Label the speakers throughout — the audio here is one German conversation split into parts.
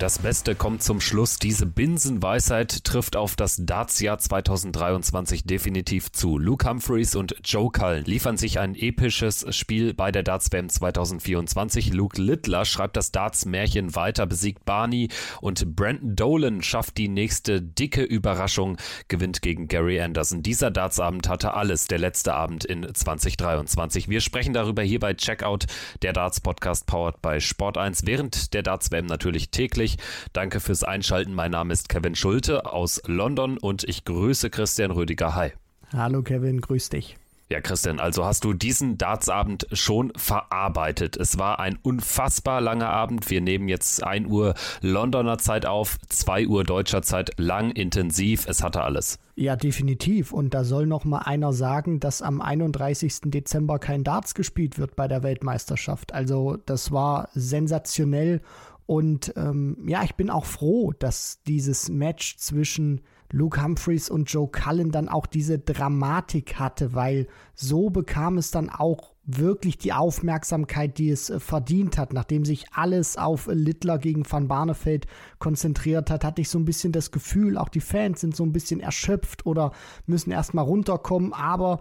Speaker 1: Das Beste kommt zum Schluss. Diese Binsenweisheit trifft auf das Darts-Jahr 2023 definitiv zu. Luke Humphreys und Joe Cullen liefern sich ein episches Spiel bei der Darts-WM 2024. Luke Littler schreibt das Darts-Märchen weiter, besiegt Barney und Brandon Dolan schafft die nächste dicke Überraschung, gewinnt gegen Gary Anderson. Dieser Darts-Abend hatte alles, der letzte Abend in 2023. Wir sprechen darüber hier bei Checkout, der Darts-Podcast powered by Sport1, während der Darts-WM natürlich täglich euch. Danke fürs Einschalten. Mein Name ist Kevin Schulte aus London und ich grüße Christian Rüdiger. Hi.
Speaker 2: Hallo Kevin, grüß dich.
Speaker 1: Ja, Christian, also hast du diesen Dartsabend schon verarbeitet. Es war ein unfassbar langer Abend. Wir nehmen jetzt 1 Uhr Londoner Zeit auf, 2 Uhr deutscher Zeit, lang, intensiv. Es hatte alles.
Speaker 2: Ja, definitiv. Und da soll noch mal einer sagen, dass am 31. Dezember kein Darts gespielt wird bei der Weltmeisterschaft. Also das war sensationell und ähm, ja, ich bin auch froh, dass dieses Match zwischen Luke Humphreys und Joe Cullen dann auch diese Dramatik hatte, weil so bekam es dann auch wirklich die Aufmerksamkeit, die es äh, verdient hat. Nachdem sich alles auf Littler gegen Van Barneveld konzentriert hat, hatte ich so ein bisschen das Gefühl, auch die Fans sind so ein bisschen erschöpft oder müssen erstmal runterkommen, aber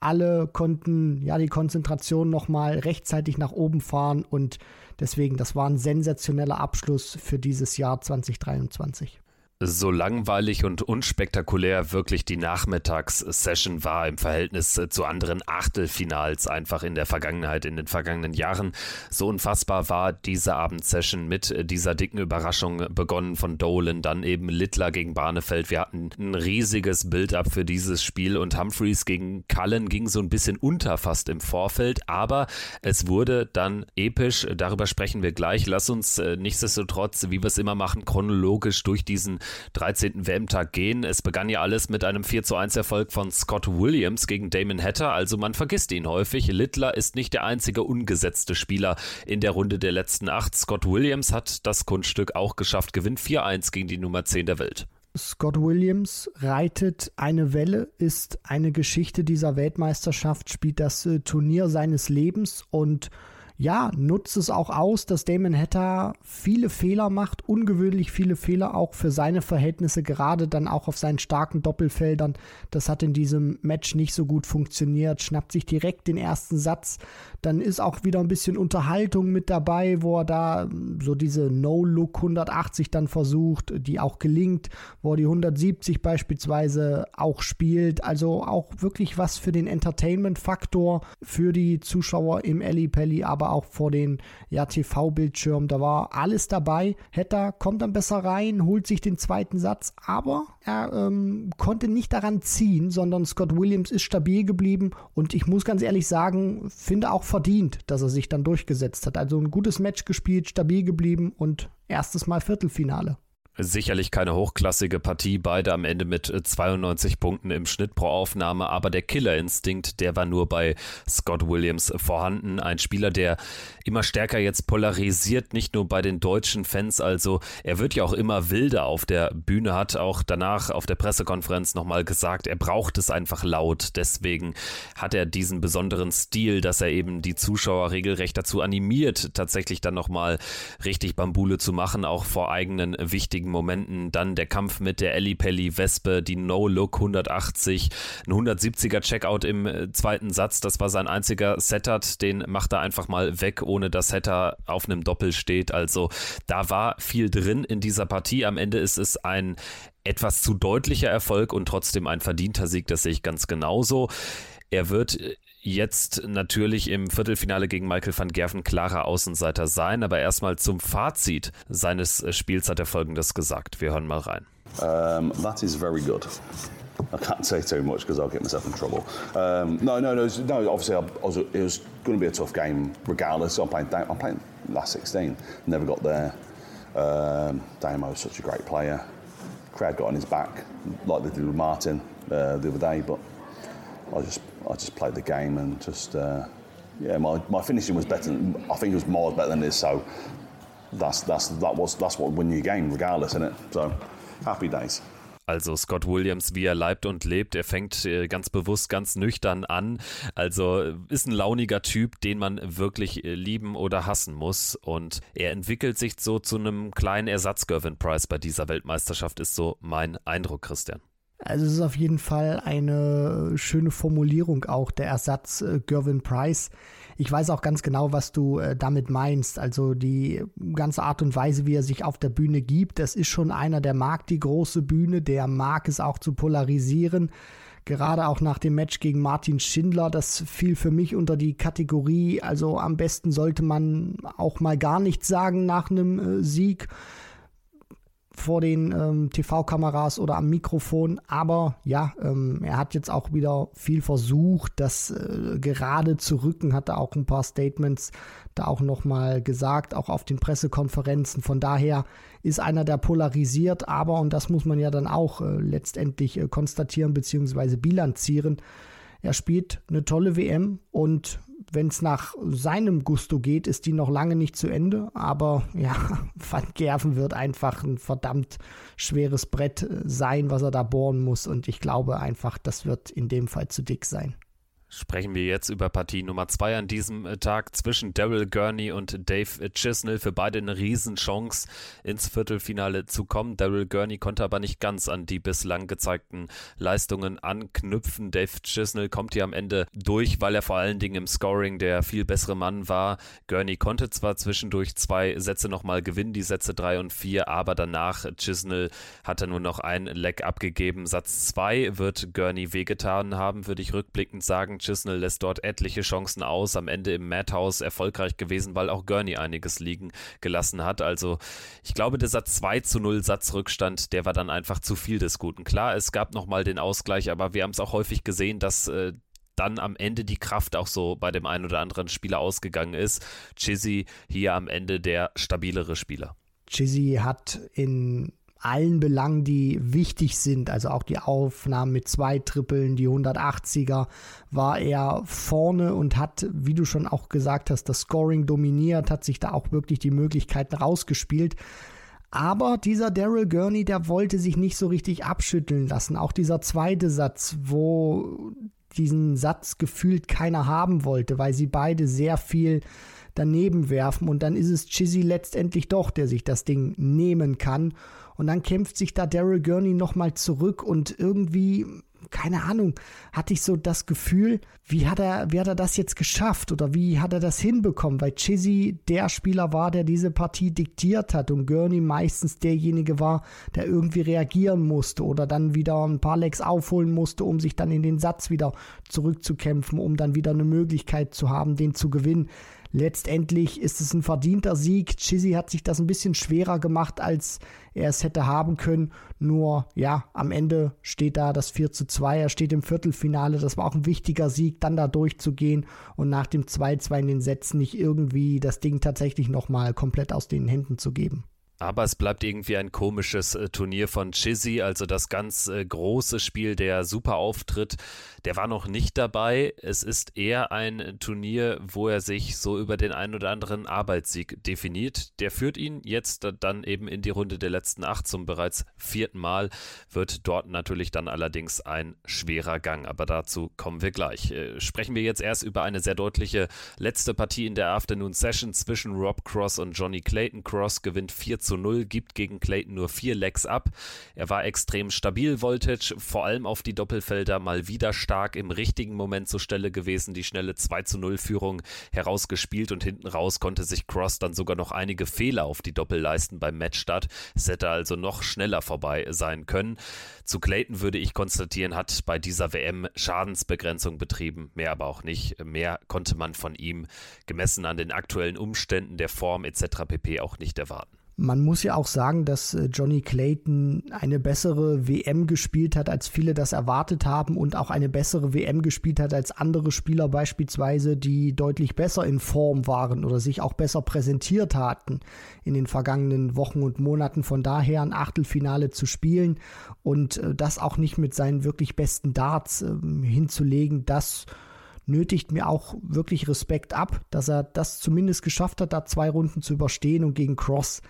Speaker 2: alle konnten ja die Konzentration nochmal rechtzeitig nach oben fahren und Deswegen, das war ein sensationeller Abschluss für dieses Jahr 2023
Speaker 1: so langweilig und unspektakulär wirklich die Nachmittagssession war im Verhältnis äh, zu anderen Achtelfinals einfach in der Vergangenheit, in den vergangenen Jahren. So unfassbar war diese Abendsession mit äh, dieser dicken Überraschung begonnen von Dolan, dann eben Littler gegen Barnefeld. Wir hatten ein riesiges Build-up für dieses Spiel und Humphreys gegen Cullen ging so ein bisschen unter fast im Vorfeld, aber es wurde dann episch. Darüber sprechen wir gleich. Lass uns äh, nichtsdestotrotz, wie wir es immer machen, chronologisch durch diesen 13. WM-Tag gehen. Es begann ja alles mit einem 4 zu 1 Erfolg von Scott Williams gegen Damon Hatter, also man vergisst ihn häufig. Littler ist nicht der einzige ungesetzte Spieler in der Runde der letzten acht. Scott Williams hat das Kunststück auch geschafft, gewinnt 4-1 gegen die Nummer 10 der Welt.
Speaker 2: Scott Williams reitet eine Welle, ist eine Geschichte dieser Weltmeisterschaft, spielt das äh, Turnier seines Lebens und ja, nutzt es auch aus, dass Damon Hatter viele Fehler macht, ungewöhnlich viele Fehler auch für seine Verhältnisse, gerade dann auch auf seinen starken Doppelfeldern. Das hat in diesem Match nicht so gut funktioniert, schnappt sich direkt den ersten Satz. Dann ist auch wieder ein bisschen Unterhaltung mit dabei, wo er da so diese No-Look 180 dann versucht, die auch gelingt, wo er die 170 beispielsweise auch spielt. Also auch wirklich was für den Entertainment-Faktor für die Zuschauer im Ellie Pelli, aber auch vor den ja, TV-Bildschirmen. Da war alles dabei. Hetter kommt dann besser rein, holt sich den zweiten Satz, aber er ähm, konnte nicht daran ziehen, sondern Scott Williams ist stabil geblieben und ich muss ganz ehrlich sagen, finde auch verdient, dass er sich dann durchgesetzt hat. Also ein gutes Match gespielt, stabil geblieben und erstes Mal Viertelfinale.
Speaker 1: Sicherlich keine hochklassige Partie, beide am Ende mit 92 äh, Punkten im Schnitt pro Aufnahme, aber der Killerinstinkt, der war nur bei Scott Williams vorhanden. Ein Spieler, der immer stärker jetzt polarisiert, nicht nur bei den deutschen Fans, also er wird ja auch immer wilder auf der Bühne, hat auch danach auf der Pressekonferenz nochmal gesagt, er braucht es einfach laut. Deswegen hat er diesen besonderen Stil, dass er eben die Zuschauer regelrecht dazu animiert, tatsächlich dann nochmal richtig Bambule zu machen, auch vor eigenen wichtigen Momenten. Dann der Kampf mit der Ellie Pelli Wespe, die No-Look 180, ein 170er Checkout im äh, zweiten Satz. Das war sein einziger Setup. Den macht er einfach mal weg, ohne dass Setter auf einem Doppel steht. Also da war viel drin in dieser Partie. Am Ende ist es ein etwas zu deutlicher Erfolg und trotzdem ein verdienter Sieg. Das sehe ich ganz genauso. Er wird jetzt natürlich im Viertelfinale gegen Michael van Gerven klarer Außenseiter sein, aber erstmal zum Fazit seines Spiels hat er folgendes gesagt. Wir hören mal rein.
Speaker 3: Um, that is very good. I can't say too much because I'll get myself in trouble. Um, no, no, no, no. Obviously, I, I was, it was going to be a tough game, regardless. I'm playing, I'm playing last 16. Never got there. Um, Damo was such a great player. Crowd got on his back, like they did with Martin uh, the other day. But I just I just played the game and just uh, yeah my, my finishing was better. Than, I think it was more better than this. So that's that's that was that's what win your game regardless, isn't it? So happy days.
Speaker 1: Also Scott Williams, wie er leibt und lebt, er fängt äh, ganz bewusst ganz nüchtern an. Also ist ein launiger Typ, den man wirklich äh, lieben oder hassen muss. Und er entwickelt sich so zu einem kleinen Ersatz Gervin Price bei dieser Weltmeisterschaft, ist so mein Eindruck, Christian.
Speaker 2: Also es ist auf jeden Fall eine schöne Formulierung auch, der Ersatz äh, Gervin Price. Ich weiß auch ganz genau, was du äh, damit meinst. Also die ganze Art und Weise, wie er sich auf der Bühne gibt, das ist schon einer, der mag die große Bühne, der mag es auch zu polarisieren. Gerade auch nach dem Match gegen Martin Schindler, das fiel für mich unter die Kategorie, also am besten sollte man auch mal gar nichts sagen nach einem äh, Sieg vor den ähm, TV-Kameras oder am Mikrofon. Aber ja, ähm, er hat jetzt auch wieder viel versucht, das äh, gerade zu rücken, hat er auch ein paar Statements da auch nochmal gesagt, auch auf den Pressekonferenzen. Von daher ist einer, der polarisiert, aber, und das muss man ja dann auch äh, letztendlich äh, konstatieren bzw. bilanzieren, er spielt eine tolle WM und wenn es nach seinem Gusto geht, ist die noch lange nicht zu Ende. Aber ja, Van Gerven wird einfach ein verdammt schweres Brett sein, was er da bohren muss. Und ich glaube einfach, das wird in dem Fall zu dick sein
Speaker 1: sprechen wir jetzt über Partie Nummer 2 an diesem äh, Tag zwischen Daryl Gurney und Dave Chisnell. Für beide eine Riesenchance, ins Viertelfinale zu kommen. Daryl Gurney konnte aber nicht ganz an die bislang gezeigten Leistungen anknüpfen. Dave Chisnell kommt hier am Ende durch, weil er vor allen Dingen im Scoring der viel bessere Mann war. Gurney konnte zwar zwischendurch zwei Sätze nochmal gewinnen, die Sätze 3 und 4, aber danach Chisnell hatte nur noch ein Leck abgegeben. Satz 2 wird Gurney wehgetan haben, würde ich rückblickend sagen. Chisnell lässt dort etliche Chancen aus, am Ende im Madhouse erfolgreich gewesen, weil auch Gurney einiges liegen gelassen hat. Also ich glaube, dieser 2 zu 0 Satzrückstand, der war dann einfach zu viel des Guten. Klar, es gab nochmal den Ausgleich, aber wir haben es auch häufig gesehen, dass äh, dann am Ende die Kraft auch so bei dem einen oder anderen Spieler ausgegangen ist. Chizzy hier am Ende der stabilere Spieler.
Speaker 2: Chizzy hat in allen Belangen, die wichtig sind, also auch die Aufnahmen mit zwei Trippeln, die 180er, war er vorne und hat, wie du schon auch gesagt hast, das Scoring dominiert, hat sich da auch wirklich die Möglichkeiten rausgespielt. Aber dieser Daryl Gurney, der wollte sich nicht so richtig abschütteln lassen. Auch dieser zweite Satz, wo diesen Satz gefühlt keiner haben wollte, weil sie beide sehr viel daneben werfen und dann ist es Chizzy letztendlich doch, der sich das Ding nehmen kann und dann kämpft sich da Daryl Gurney nochmal zurück und irgendwie, keine Ahnung, hatte ich so das Gefühl, wie hat er, wie hat er das jetzt geschafft oder wie hat er das hinbekommen? Weil Chizzy der Spieler war, der diese Partie diktiert hat und Gurney meistens derjenige war, der irgendwie reagieren musste oder dann wieder ein paar Lecks aufholen musste, um sich dann in den Satz wieder zurückzukämpfen, um dann wieder eine Möglichkeit zu haben, den zu gewinnen. Letztendlich ist es ein verdienter Sieg. Chizzy hat sich das ein bisschen schwerer gemacht, als er es hätte haben können. Nur, ja, am Ende steht da das 4 zu 2. Er steht im Viertelfinale. Das war auch ein wichtiger Sieg, dann da durchzugehen und nach dem 2-2 in den Sätzen nicht irgendwie das Ding tatsächlich nochmal komplett aus den Händen zu geben.
Speaker 1: Aber es bleibt irgendwie ein komisches äh, Turnier von Chizzy, also das ganz äh, große Spiel, der super Auftritt, der war noch nicht dabei. Es ist eher ein Turnier, wo er sich so über den ein oder anderen Arbeitssieg definiert. Der führt ihn jetzt dann eben in die Runde der letzten acht zum bereits vierten Mal. Wird dort natürlich dann allerdings ein schwerer Gang, aber dazu kommen wir gleich. Äh, sprechen wir jetzt erst über eine sehr deutliche letzte Partie in der Afternoon Session zwischen Rob Cross und Johnny Clayton. Cross gewinnt 4 zu zu 0, gibt gegen Clayton nur vier Lecks ab. Er war extrem stabil, Voltage, vor allem auf die Doppelfelder mal wieder stark im richtigen Moment zur Stelle gewesen, die schnelle 2 zu 0 Führung herausgespielt und hinten raus konnte sich Cross dann sogar noch einige Fehler auf die Doppel leisten beim Matchstart. Es hätte also noch schneller vorbei sein können. Zu Clayton würde ich konstatieren, hat bei dieser WM Schadensbegrenzung betrieben, mehr aber auch nicht. Mehr konnte man von ihm gemessen an den aktuellen Umständen der Form etc. pp. auch nicht erwarten.
Speaker 2: Man muss ja auch sagen, dass äh, Johnny Clayton eine bessere WM gespielt hat, als viele das erwartet haben und auch eine bessere WM gespielt hat als andere Spieler beispielsweise, die deutlich besser in Form waren oder sich auch besser präsentiert hatten in den vergangenen Wochen und Monaten. Von daher ein Achtelfinale zu spielen und äh, das auch nicht mit seinen wirklich besten Darts ähm, hinzulegen, das nötigt mir auch wirklich Respekt ab, dass er das zumindest geschafft hat, da zwei Runden zu überstehen und gegen Cross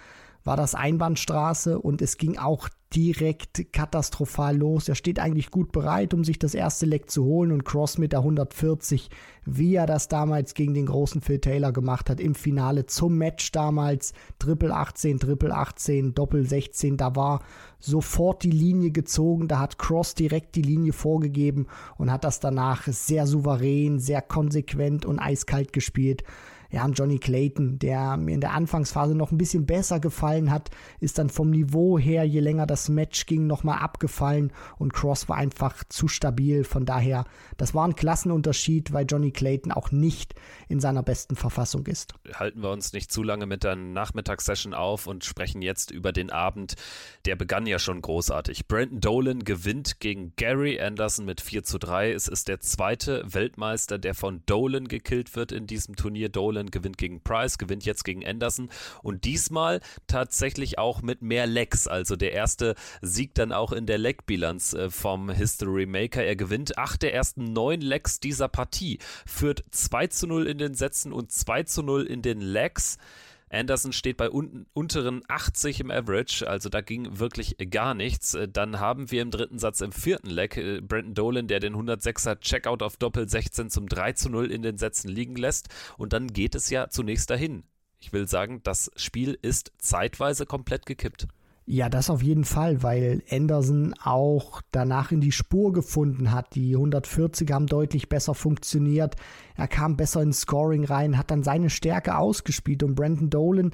Speaker 2: war das Einbahnstraße und es ging auch direkt katastrophal los. Er steht eigentlich gut bereit, um sich das erste Leck zu holen und Cross mit der 140, wie er das damals gegen den großen Phil Taylor gemacht hat im Finale zum Match damals. Triple 18, Triple 18, Doppel 16, da war sofort die Linie gezogen, da hat Cross direkt die Linie vorgegeben und hat das danach sehr souverän, sehr konsequent und eiskalt gespielt ja, Johnny Clayton, der mir in der Anfangsphase noch ein bisschen besser gefallen hat, ist dann vom Niveau her, je länger das Match ging, nochmal abgefallen und Cross war einfach zu stabil. Von daher, das war ein Klassenunterschied, weil Johnny Clayton auch nicht in seiner besten Verfassung ist.
Speaker 1: Halten wir uns nicht zu lange mit der Nachmittagssession auf und sprechen jetzt über den Abend. Der begann ja schon großartig. Brandon Dolan gewinnt gegen Gary Anderson mit 4 zu 3. Es ist der zweite Weltmeister, der von Dolan gekillt wird in diesem Turnier. Dolan Cleveland gewinnt gegen Price, gewinnt jetzt gegen Anderson und diesmal tatsächlich auch mit mehr Lecks. Also der erste Sieg dann auch in der Leckbilanz äh, vom History Maker. Er gewinnt acht der ersten neun Lecks dieser Partie, führt 2 zu 0 in den Sätzen und 2 zu 0 in den Lecks. Anderson steht bei un unteren 80 im Average, also da ging wirklich gar nichts. Äh, dann haben wir im dritten Satz im vierten Leg äh, Brandon Dolan, der den 106er Checkout auf Doppel 16 zum 3 zu 0 in den Sätzen liegen lässt. Und dann geht es ja zunächst dahin. Ich will sagen, das Spiel ist zeitweise komplett gekippt.
Speaker 2: Ja, das auf jeden Fall, weil Anderson auch danach in die Spur gefunden hat. Die 140 haben deutlich besser funktioniert. Er kam besser ins Scoring rein, hat dann seine Stärke ausgespielt und Brandon Dolan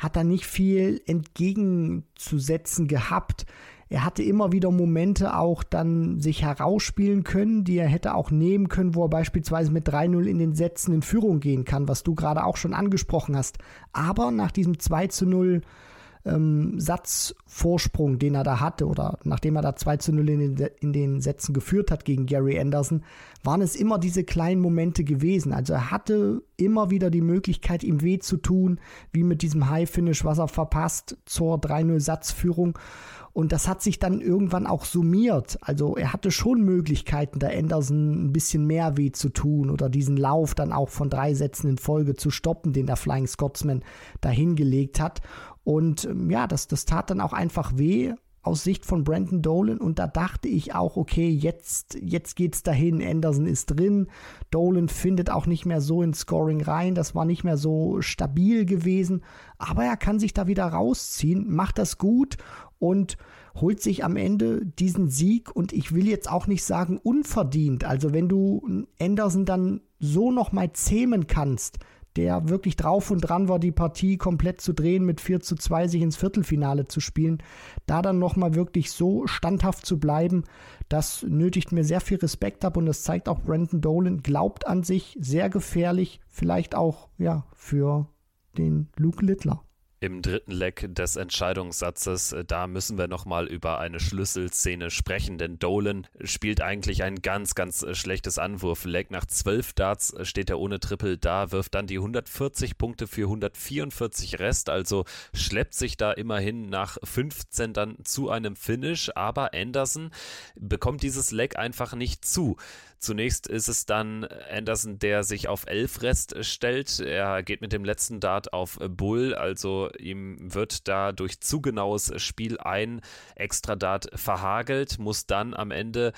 Speaker 2: hat da nicht viel entgegenzusetzen gehabt. Er hatte immer wieder Momente auch dann sich herausspielen können, die er hätte auch nehmen können, wo er beispielsweise mit 3-0 in den Sätzen in Führung gehen kann, was du gerade auch schon angesprochen hast. Aber nach diesem 2 0 ähm, Satzvorsprung, den er da hatte, oder nachdem er da 2 zu 0 in den, in den Sätzen geführt hat gegen Gary Anderson, waren es immer diese kleinen Momente gewesen. Also er hatte immer wieder die Möglichkeit, ihm weh zu tun, wie mit diesem High-Finish, was er verpasst zur 3-0-Satzführung. Und das hat sich dann irgendwann auch summiert. Also er hatte schon Möglichkeiten, da Anderson ein bisschen mehr weh zu tun oder diesen Lauf dann auch von drei Sätzen in Folge zu stoppen, den der Flying Scotsman da hingelegt hat. Und ähm, ja, das, das tat dann auch einfach weh aus Sicht von Brandon Dolan. Und da dachte ich auch, okay, jetzt, jetzt geht's dahin, Anderson ist drin, Dolan findet auch nicht mehr so ins Scoring rein, das war nicht mehr so stabil gewesen, aber er kann sich da wieder rausziehen, macht das gut und holt sich am Ende diesen Sieg. Und ich will jetzt auch nicht sagen unverdient, also wenn du Anderson dann so nochmal zähmen kannst, der wirklich drauf und dran war, die Partie komplett zu drehen, mit 4 zu 2 sich ins Viertelfinale zu spielen. Da dann nochmal wirklich so standhaft zu bleiben, das nötigt mir sehr viel Respekt ab und das zeigt auch Brandon Dolan glaubt an sich, sehr gefährlich, vielleicht auch ja für den Luke Littler
Speaker 1: im dritten Leck des Entscheidungssatzes. Äh, da müssen wir nochmal über eine Schlüsselszene sprechen, denn Dolan spielt eigentlich ein ganz, ganz äh, schlechtes Anwurfleck. Nach zwölf Darts äh, steht er ohne Triple da, wirft dann die 140 Punkte für 144 Rest, also schleppt sich da immerhin nach 15 dann zu einem Finish, aber Anderson bekommt dieses Leck einfach nicht zu. Zunächst ist es dann Anderson, der sich auf 11 Rest stellt. Er geht mit dem letzten Dart auf Bull, also ihm wird da durch zu genaues Spiel ein extra Dart verhagelt, muss dann am Ende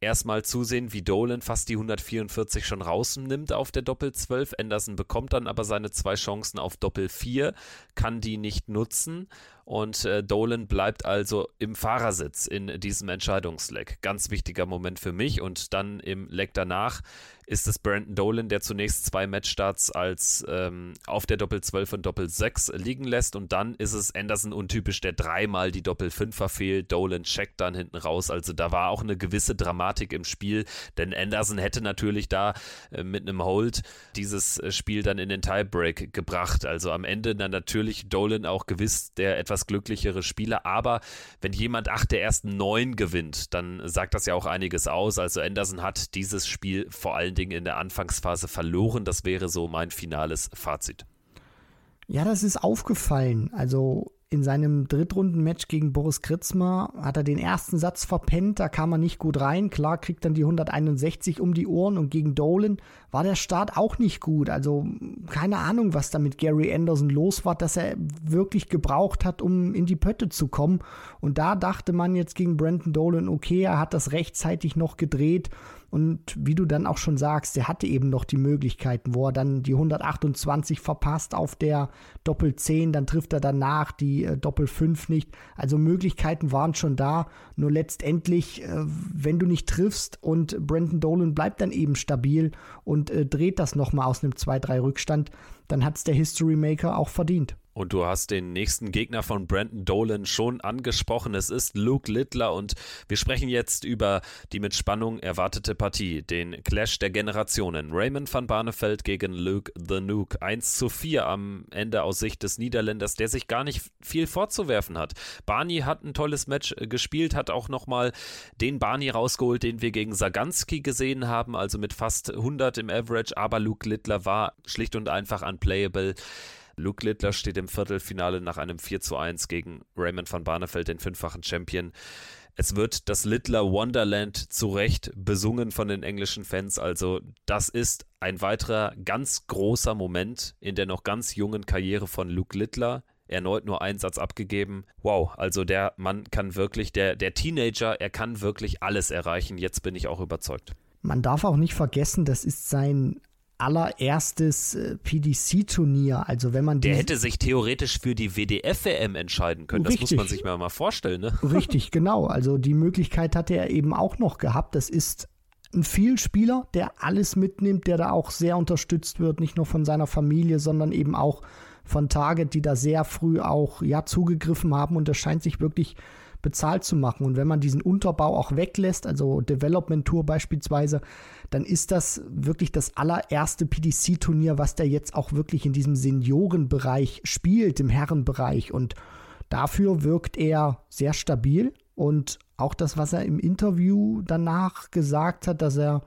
Speaker 1: erstmal zusehen, wie Dolan fast die 144 schon rausnimmt auf der Doppel 12. Anderson bekommt dann aber seine zwei Chancen auf Doppel 4, kann die nicht nutzen und äh, Dolan bleibt also im Fahrersitz in diesem Entscheidungsleck. Ganz wichtiger Moment für mich und dann im Leck danach ist es Brandon Dolan, der zunächst zwei Matchstarts als ähm, auf der Doppel 12 und Doppel 6 liegen lässt und dann ist es Anderson untypisch, der dreimal die Doppel 5 verfehlt. Dolan checkt dann hinten raus. Also da war auch eine gewisse Dramatik im Spiel, denn Anderson hätte natürlich da äh, mit einem Hold dieses äh, Spiel dann in den Tiebreak gebracht. Also am Ende dann natürlich Dolan auch gewiss der etwas glücklichere Spieler, aber wenn jemand acht der ersten neun gewinnt, dann sagt das ja auch einiges aus. Also Anderson hat dieses Spiel vor allen Dingen in der Anfangsphase verloren. Das wäre so mein finales Fazit.
Speaker 2: Ja, das ist aufgefallen. Also in seinem Drittrunden-Match gegen Boris Kritzmer hat er den ersten Satz verpennt, da kam er nicht gut rein. Klar kriegt dann die 161 um die Ohren und gegen Dolan war der Start auch nicht gut. Also keine Ahnung, was da mit Gary Anderson los war, dass er wirklich gebraucht hat, um in die Pötte zu kommen. Und da dachte man jetzt gegen Brandon Dolan, okay, er hat das rechtzeitig noch gedreht und wie du dann auch schon sagst, der hatte eben noch die Möglichkeiten, wo er dann die 128 verpasst auf der Doppel 10, dann trifft er danach die äh, Doppel 5 nicht. Also Möglichkeiten waren schon da. Nur letztendlich, äh, wenn du nicht triffst und Brandon Dolan bleibt dann eben stabil und äh, dreht das nochmal aus einem 2-3 Rückstand, dann hat es der History Maker auch verdient.
Speaker 1: Und du hast den nächsten Gegner von Brandon Dolan schon angesprochen. Es ist Luke Littler und wir sprechen jetzt über die mit Spannung erwartete Partie, den Clash der Generationen. Raymond van Barneveld gegen Luke the Nuke. 1 zu 4 am Ende aus Sicht des Niederländers, der sich gar nicht viel vorzuwerfen hat. Barney hat ein tolles Match äh, gespielt, hat auch nochmal den Barney rausgeholt, den wir gegen Saganski gesehen haben, also mit fast 100 im Average, aber Luke Littler war schlicht und einfach unplayable. Luke Littler steht im Viertelfinale nach einem 4 zu 1 gegen Raymond van Barneveld, den fünffachen Champion. Es wird das Littler Wonderland zu Recht besungen von den englischen Fans. Also das ist ein weiterer ganz großer Moment in der noch ganz jungen Karriere von Luke Littler. Erneut nur einen Satz abgegeben. Wow, also der Mann kann wirklich, der, der Teenager, er kann wirklich alles erreichen. Jetzt bin ich auch überzeugt.
Speaker 2: Man darf auch nicht vergessen, das ist sein allererstes äh, PDC-Turnier. Also wenn man
Speaker 1: der hätte sich theoretisch für die WDF-WM entscheiden können. Richtig. Das muss man sich mal, mal vorstellen. Ne?
Speaker 2: Richtig, genau. Also die Möglichkeit hatte er eben auch noch gehabt. Das ist ein Vielspieler, der alles mitnimmt, der da auch sehr unterstützt wird, nicht nur von seiner Familie, sondern eben auch von Target, die da sehr früh auch ja zugegriffen haben und das scheint sich wirklich bezahlt zu machen. Und wenn man diesen Unterbau auch weglässt, also Development Tour beispielsweise, dann ist das wirklich das allererste PDC-Turnier, was der jetzt auch wirklich in diesem Seniorenbereich spielt, im Herrenbereich. Und dafür wirkt er sehr stabil. Und auch das, was er im Interview danach gesagt hat, dass er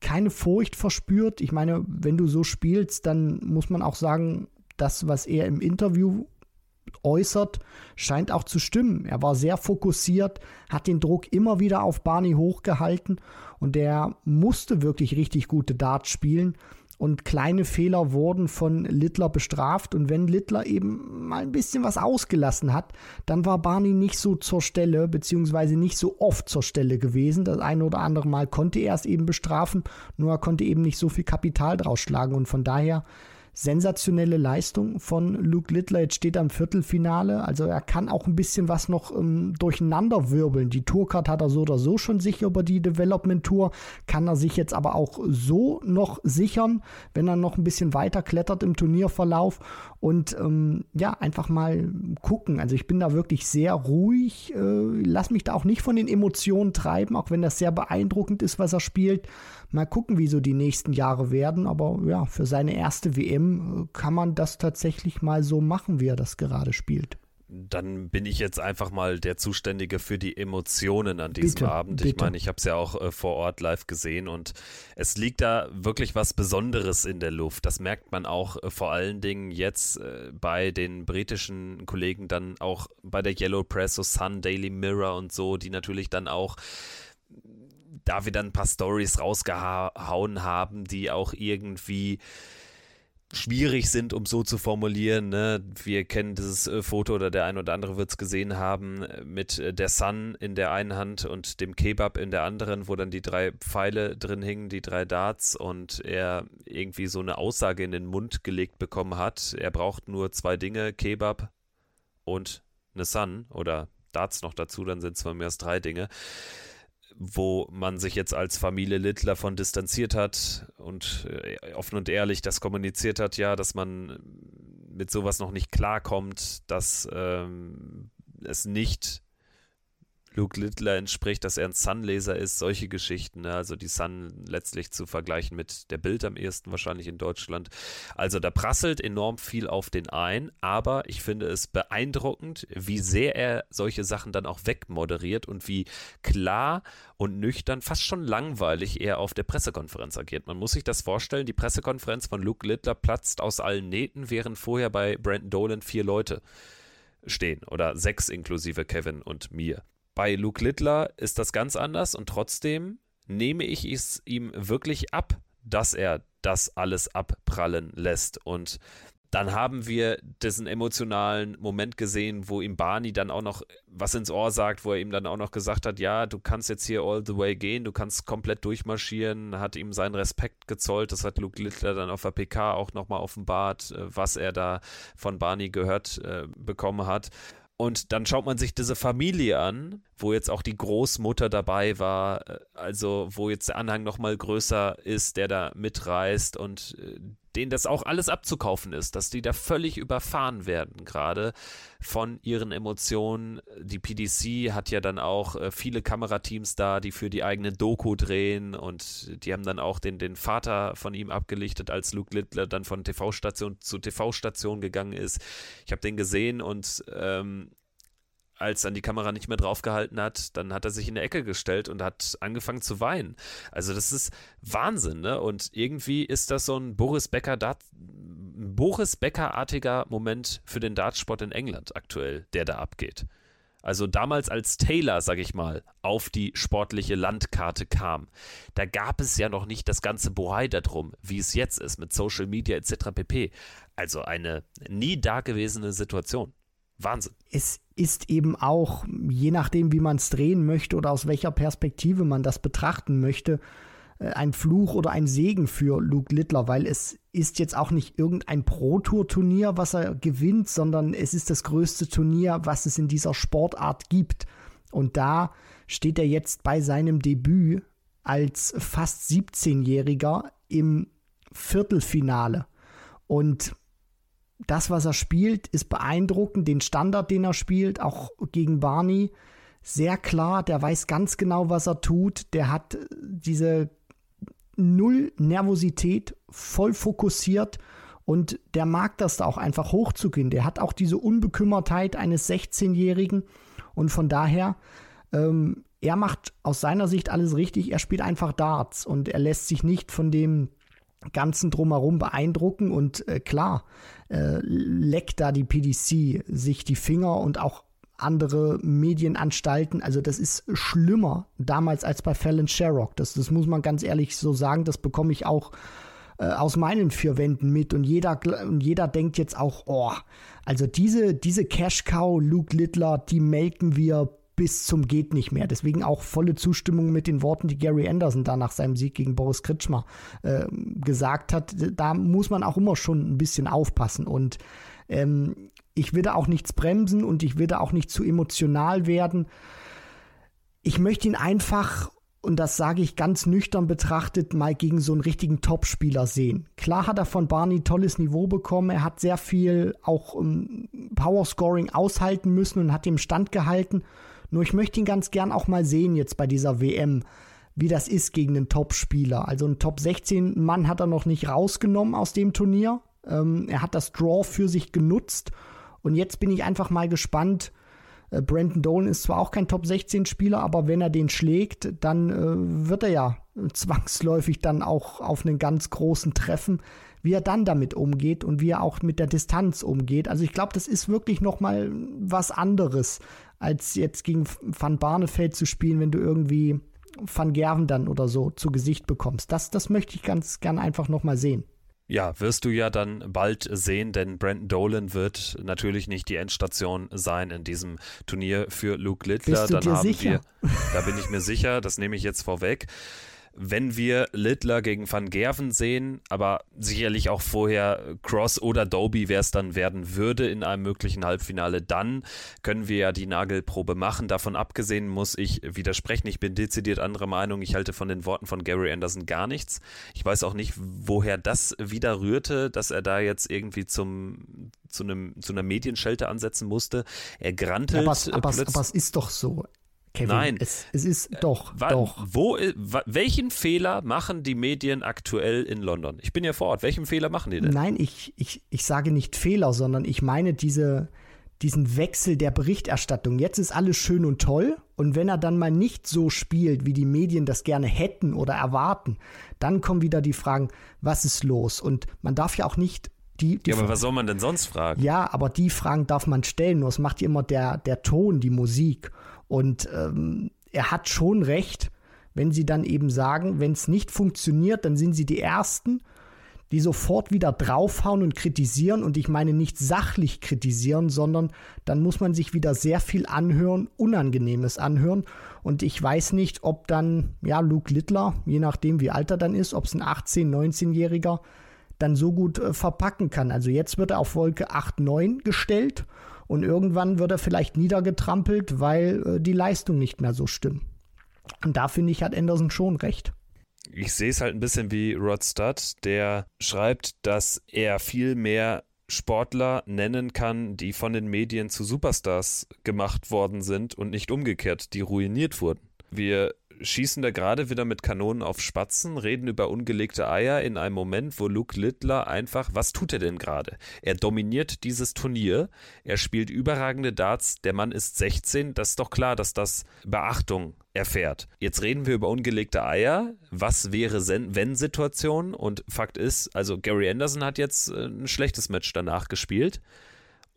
Speaker 2: keine Furcht verspürt. Ich meine, wenn du so spielst, dann muss man auch sagen, das, was er im Interview äußert, scheint auch zu stimmen. Er war sehr fokussiert, hat den Druck immer wieder auf Barney hochgehalten und der musste wirklich richtig gute Darts spielen. Und kleine Fehler wurden von Littler bestraft. Und wenn Littler eben mal ein bisschen was ausgelassen hat, dann war Barney nicht so zur Stelle, beziehungsweise nicht so oft zur Stelle gewesen. Das eine oder andere Mal konnte er es eben bestrafen, nur er konnte eben nicht so viel Kapital draus schlagen. Und von daher sensationelle Leistung von Luke Littler. Jetzt steht er im Viertelfinale. Also er kann auch ein bisschen was noch ähm, durcheinander wirbeln. Die Tourcard hat er so oder so schon sicher über die Development Tour. Kann er sich jetzt aber auch so noch sichern, wenn er noch ein bisschen weiter klettert im Turnierverlauf. Und ähm, ja, einfach mal gucken. Also ich bin da wirklich sehr ruhig. Äh, lass mich da auch nicht von den Emotionen treiben, auch wenn das sehr beeindruckend ist, was er spielt. Mal gucken, wie so die nächsten Jahre werden. Aber ja, für seine erste WM äh, kann man das tatsächlich mal so machen, wie er das gerade spielt
Speaker 1: dann bin ich jetzt einfach mal der Zuständige für die Emotionen an diesem bitte, Abend. Ich bitte. meine, ich habe es ja auch äh, vor Ort live gesehen und es liegt da wirklich was Besonderes in der Luft. Das merkt man auch äh, vor allen Dingen jetzt äh, bei den britischen Kollegen, dann auch bei der Yellow Press, so Sun, Daily Mirror und so, die natürlich dann auch da wieder ein paar Stories rausgehauen haben, die auch irgendwie schwierig sind, um so zu formulieren. Ne? Wir kennen dieses äh, Foto oder der ein oder andere wird es gesehen haben mit äh, der Sun in der einen Hand und dem Kebab in der anderen, wo dann die drei Pfeile drin hingen, die drei Darts und er irgendwie so eine Aussage in den Mund gelegt bekommen hat. Er braucht nur zwei Dinge, Kebab und eine Sun oder Darts noch dazu, dann sind es von mir aus drei Dinge wo man sich jetzt als Familie Littler von distanziert hat und äh, offen und ehrlich das kommuniziert hat, ja, dass man mit sowas noch nicht klarkommt, dass ähm, es nicht Luke Littler entspricht, dass er ein Sun-Leser ist, solche Geschichten. Ne? Also die Sun letztlich zu vergleichen mit der Bild am ehesten wahrscheinlich in Deutschland. Also da prasselt enorm viel auf den ein, aber ich finde es beeindruckend, wie sehr er solche Sachen dann auch wegmoderiert und wie klar und nüchtern, fast schon langweilig er auf der Pressekonferenz agiert. Man muss sich das vorstellen, die Pressekonferenz von Luke Littler platzt aus allen Nähten, während vorher bei Brandon Dolan vier Leute stehen oder sechs inklusive Kevin und mir. Bei Luke Littler ist das ganz anders und trotzdem nehme ich es ihm wirklich ab, dass er das alles abprallen lässt. Und dann haben wir diesen emotionalen Moment gesehen, wo ihm Barney dann auch noch was ins Ohr sagt, wo er ihm dann auch noch gesagt hat, ja, du kannst jetzt hier all the way gehen, du kannst komplett durchmarschieren, hat ihm seinen Respekt gezollt, das hat Luke Littler dann auf der PK auch nochmal offenbart, äh, was er da von Barney gehört äh, bekommen hat. Und dann schaut man sich diese Familie an, wo jetzt auch die Großmutter dabei war, äh, also wo jetzt der Anhang nochmal größer ist, der da mitreist und äh, denen das auch alles abzukaufen ist, dass die da völlig überfahren werden, gerade von ihren Emotionen. Die PDC hat ja dann auch äh, viele Kamerateams da, die für die eigene Doku drehen und die haben dann auch den, den Vater von ihm abgelichtet, als Luke Littler dann von TV-Station zu TV-Station gegangen ist. Ich habe den gesehen und ähm, als dann die Kamera nicht mehr draufgehalten hat, dann hat er sich in der Ecke gestellt und hat angefangen zu weinen. Also das ist Wahnsinn, ne? Und irgendwie ist das so ein Boris Becker Dart Boris Becker-artiger Moment für den Dartsport in England aktuell, der da abgeht. Also damals als Taylor, sag ich mal, auf die sportliche Landkarte kam, da gab es ja noch nicht das ganze Bohai darum, wie es jetzt ist mit Social Media etc. pp. Also eine nie dagewesene Situation. Wahnsinn.
Speaker 2: Es ist eben auch, je nachdem, wie man es drehen möchte oder aus welcher Perspektive man das betrachten möchte, äh, ein Fluch oder ein Segen für Luke Littler, weil es ist jetzt auch nicht irgendein Pro-Tour-Turnier, was er gewinnt, sondern es ist das größte Turnier, was es in dieser Sportart gibt. Und da steht er jetzt bei seinem Debüt als fast 17-Jähriger im Viertelfinale. Und das, was er spielt, ist beeindruckend. Den Standard, den er spielt, auch gegen Barney, sehr klar. Der weiß ganz genau, was er tut. Der hat diese null Nervosität, voll fokussiert und der mag das da auch einfach hochzugehen. Der hat auch diese Unbekümmertheit eines 16-Jährigen und von daher, ähm, er macht aus seiner Sicht alles richtig. Er spielt einfach Darts und er lässt sich nicht von dem Ganzen drumherum beeindrucken und äh, klar, äh, leckt da die PDC sich die Finger und auch andere Medienanstalten. Also das ist schlimmer damals als bei Fallon Sherrock. Das, das muss man ganz ehrlich so sagen. Das bekomme ich auch äh, aus meinen vier Wänden mit. Und jeder, und jeder denkt jetzt auch, oh, also diese, diese Cash Cow, Luke Littler, die melken wir bis zum geht nicht mehr. Deswegen auch volle Zustimmung mit den Worten, die Gary Anderson da nach seinem Sieg gegen Boris Kritschmer äh, gesagt hat. Da muss man auch immer schon ein bisschen aufpassen und ähm, ich will da auch nichts bremsen und ich will da auch nicht zu emotional werden. Ich möchte ihn einfach und das sage ich ganz nüchtern betrachtet, mal gegen so einen richtigen Topspieler sehen. Klar hat er von Barney tolles Niveau bekommen, er hat sehr viel auch um, Powerscoring aushalten müssen und hat dem Stand gehalten. Nur ich möchte ihn ganz gern auch mal sehen jetzt bei dieser WM, wie das ist gegen einen Top-Spieler. Also einen Top 16 Mann hat er noch nicht rausgenommen aus dem Turnier. Ähm, er hat das Draw für sich genutzt. Und jetzt bin ich einfach mal gespannt. Äh, Brandon Dolan ist zwar auch kein Top 16 Spieler, aber wenn er den schlägt, dann äh, wird er ja zwangsläufig dann auch auf einen ganz großen Treffen, wie er dann damit umgeht und wie er auch mit der Distanz umgeht. Also ich glaube, das ist wirklich noch mal was anderes als jetzt gegen Van Barneveld zu spielen, wenn du irgendwie Van Gerven dann oder so zu Gesicht bekommst. Das, das möchte ich ganz gern einfach nochmal sehen.
Speaker 1: Ja, wirst du ja dann bald sehen, denn Brandon Dolan wird natürlich nicht die Endstation sein in diesem Turnier für Luke Littler.
Speaker 2: Bist du
Speaker 1: dann
Speaker 2: dir
Speaker 1: haben
Speaker 2: sicher?
Speaker 1: wir, da bin ich mir sicher, das nehme ich jetzt vorweg wenn wir Littler gegen Van Gerven sehen, aber sicherlich auch vorher Cross oder Doby, wer es dann werden würde in einem möglichen Halbfinale, dann können wir ja die Nagelprobe machen. Davon abgesehen muss ich widersprechen. Ich bin dezidiert anderer Meinung. Ich halte von den Worten von Gary Anderson gar nichts. Ich weiß auch nicht, woher das wieder rührte, dass er da jetzt irgendwie zum, zu, einem, zu einer Medienschelte ansetzen musste. Er grantelt.
Speaker 2: Ja, aber, aber, aber es ist doch so. Kevin.
Speaker 1: Nein.
Speaker 2: Es, es ist doch,
Speaker 1: Wa-
Speaker 2: doch.
Speaker 1: Wo, welchen Fehler machen die Medien aktuell in London? Ich bin ja vor Ort. Welchen Fehler machen die denn?
Speaker 2: Nein, ich, ich, ich sage nicht Fehler, sondern ich meine diese, diesen Wechsel der Berichterstattung. Jetzt ist alles schön und toll. Und wenn er dann mal nicht so spielt, wie die Medien das gerne hätten oder erwarten, dann kommen wieder die Fragen, was ist los? Und man darf ja auch nicht Die, die
Speaker 1: ja, aber was soll man denn sonst fragen?
Speaker 2: Ja, aber die Fragen darf man stellen, nur es macht immer der, der Ton, die Musik. Und ähm, er hat schon recht, wenn sie dann eben sagen, wenn es nicht funktioniert, dann sind sie die Ersten, die sofort wieder draufhauen und kritisieren. Und ich meine nicht sachlich kritisieren, sondern dann muss man sich wieder sehr viel anhören, Unangenehmes anhören. Und ich weiß nicht, ob dann, ja, Luke Littler, je nachdem wie alt er dann ist, ob es ein 18-, 19-Jähriger, dann so gut äh, verpacken kann. Also jetzt wird er auf Wolke 8, 9 gestellt und irgendwann wird er vielleicht niedergetrampelt, weil äh, die Leistung nicht mehr so stimmt. Und da finde ich, hat Anderson schon recht.
Speaker 1: Ich sehe es halt ein bisschen wie Rod Studd, der schreibt, dass er viel mehr Sportler nennen kann, die von den Medien zu Superstars gemacht worden sind und nicht umgekehrt, die ruiniert wurden. Wir schießen da gerade wieder mit Kanonen auf Spatzen, reden über ungelegte Eier in einem Moment, wo Luke Littler einfach, was tut er denn gerade? Er dominiert dieses Turnier, er spielt überragende Darts, der Mann ist 16, das ist doch klar, dass das Beachtung erfährt. Jetzt reden wir über ungelegte Eier, was wäre wenn Situation und Fakt ist, also Gary Anderson hat jetzt äh, ein schlechtes Match danach gespielt.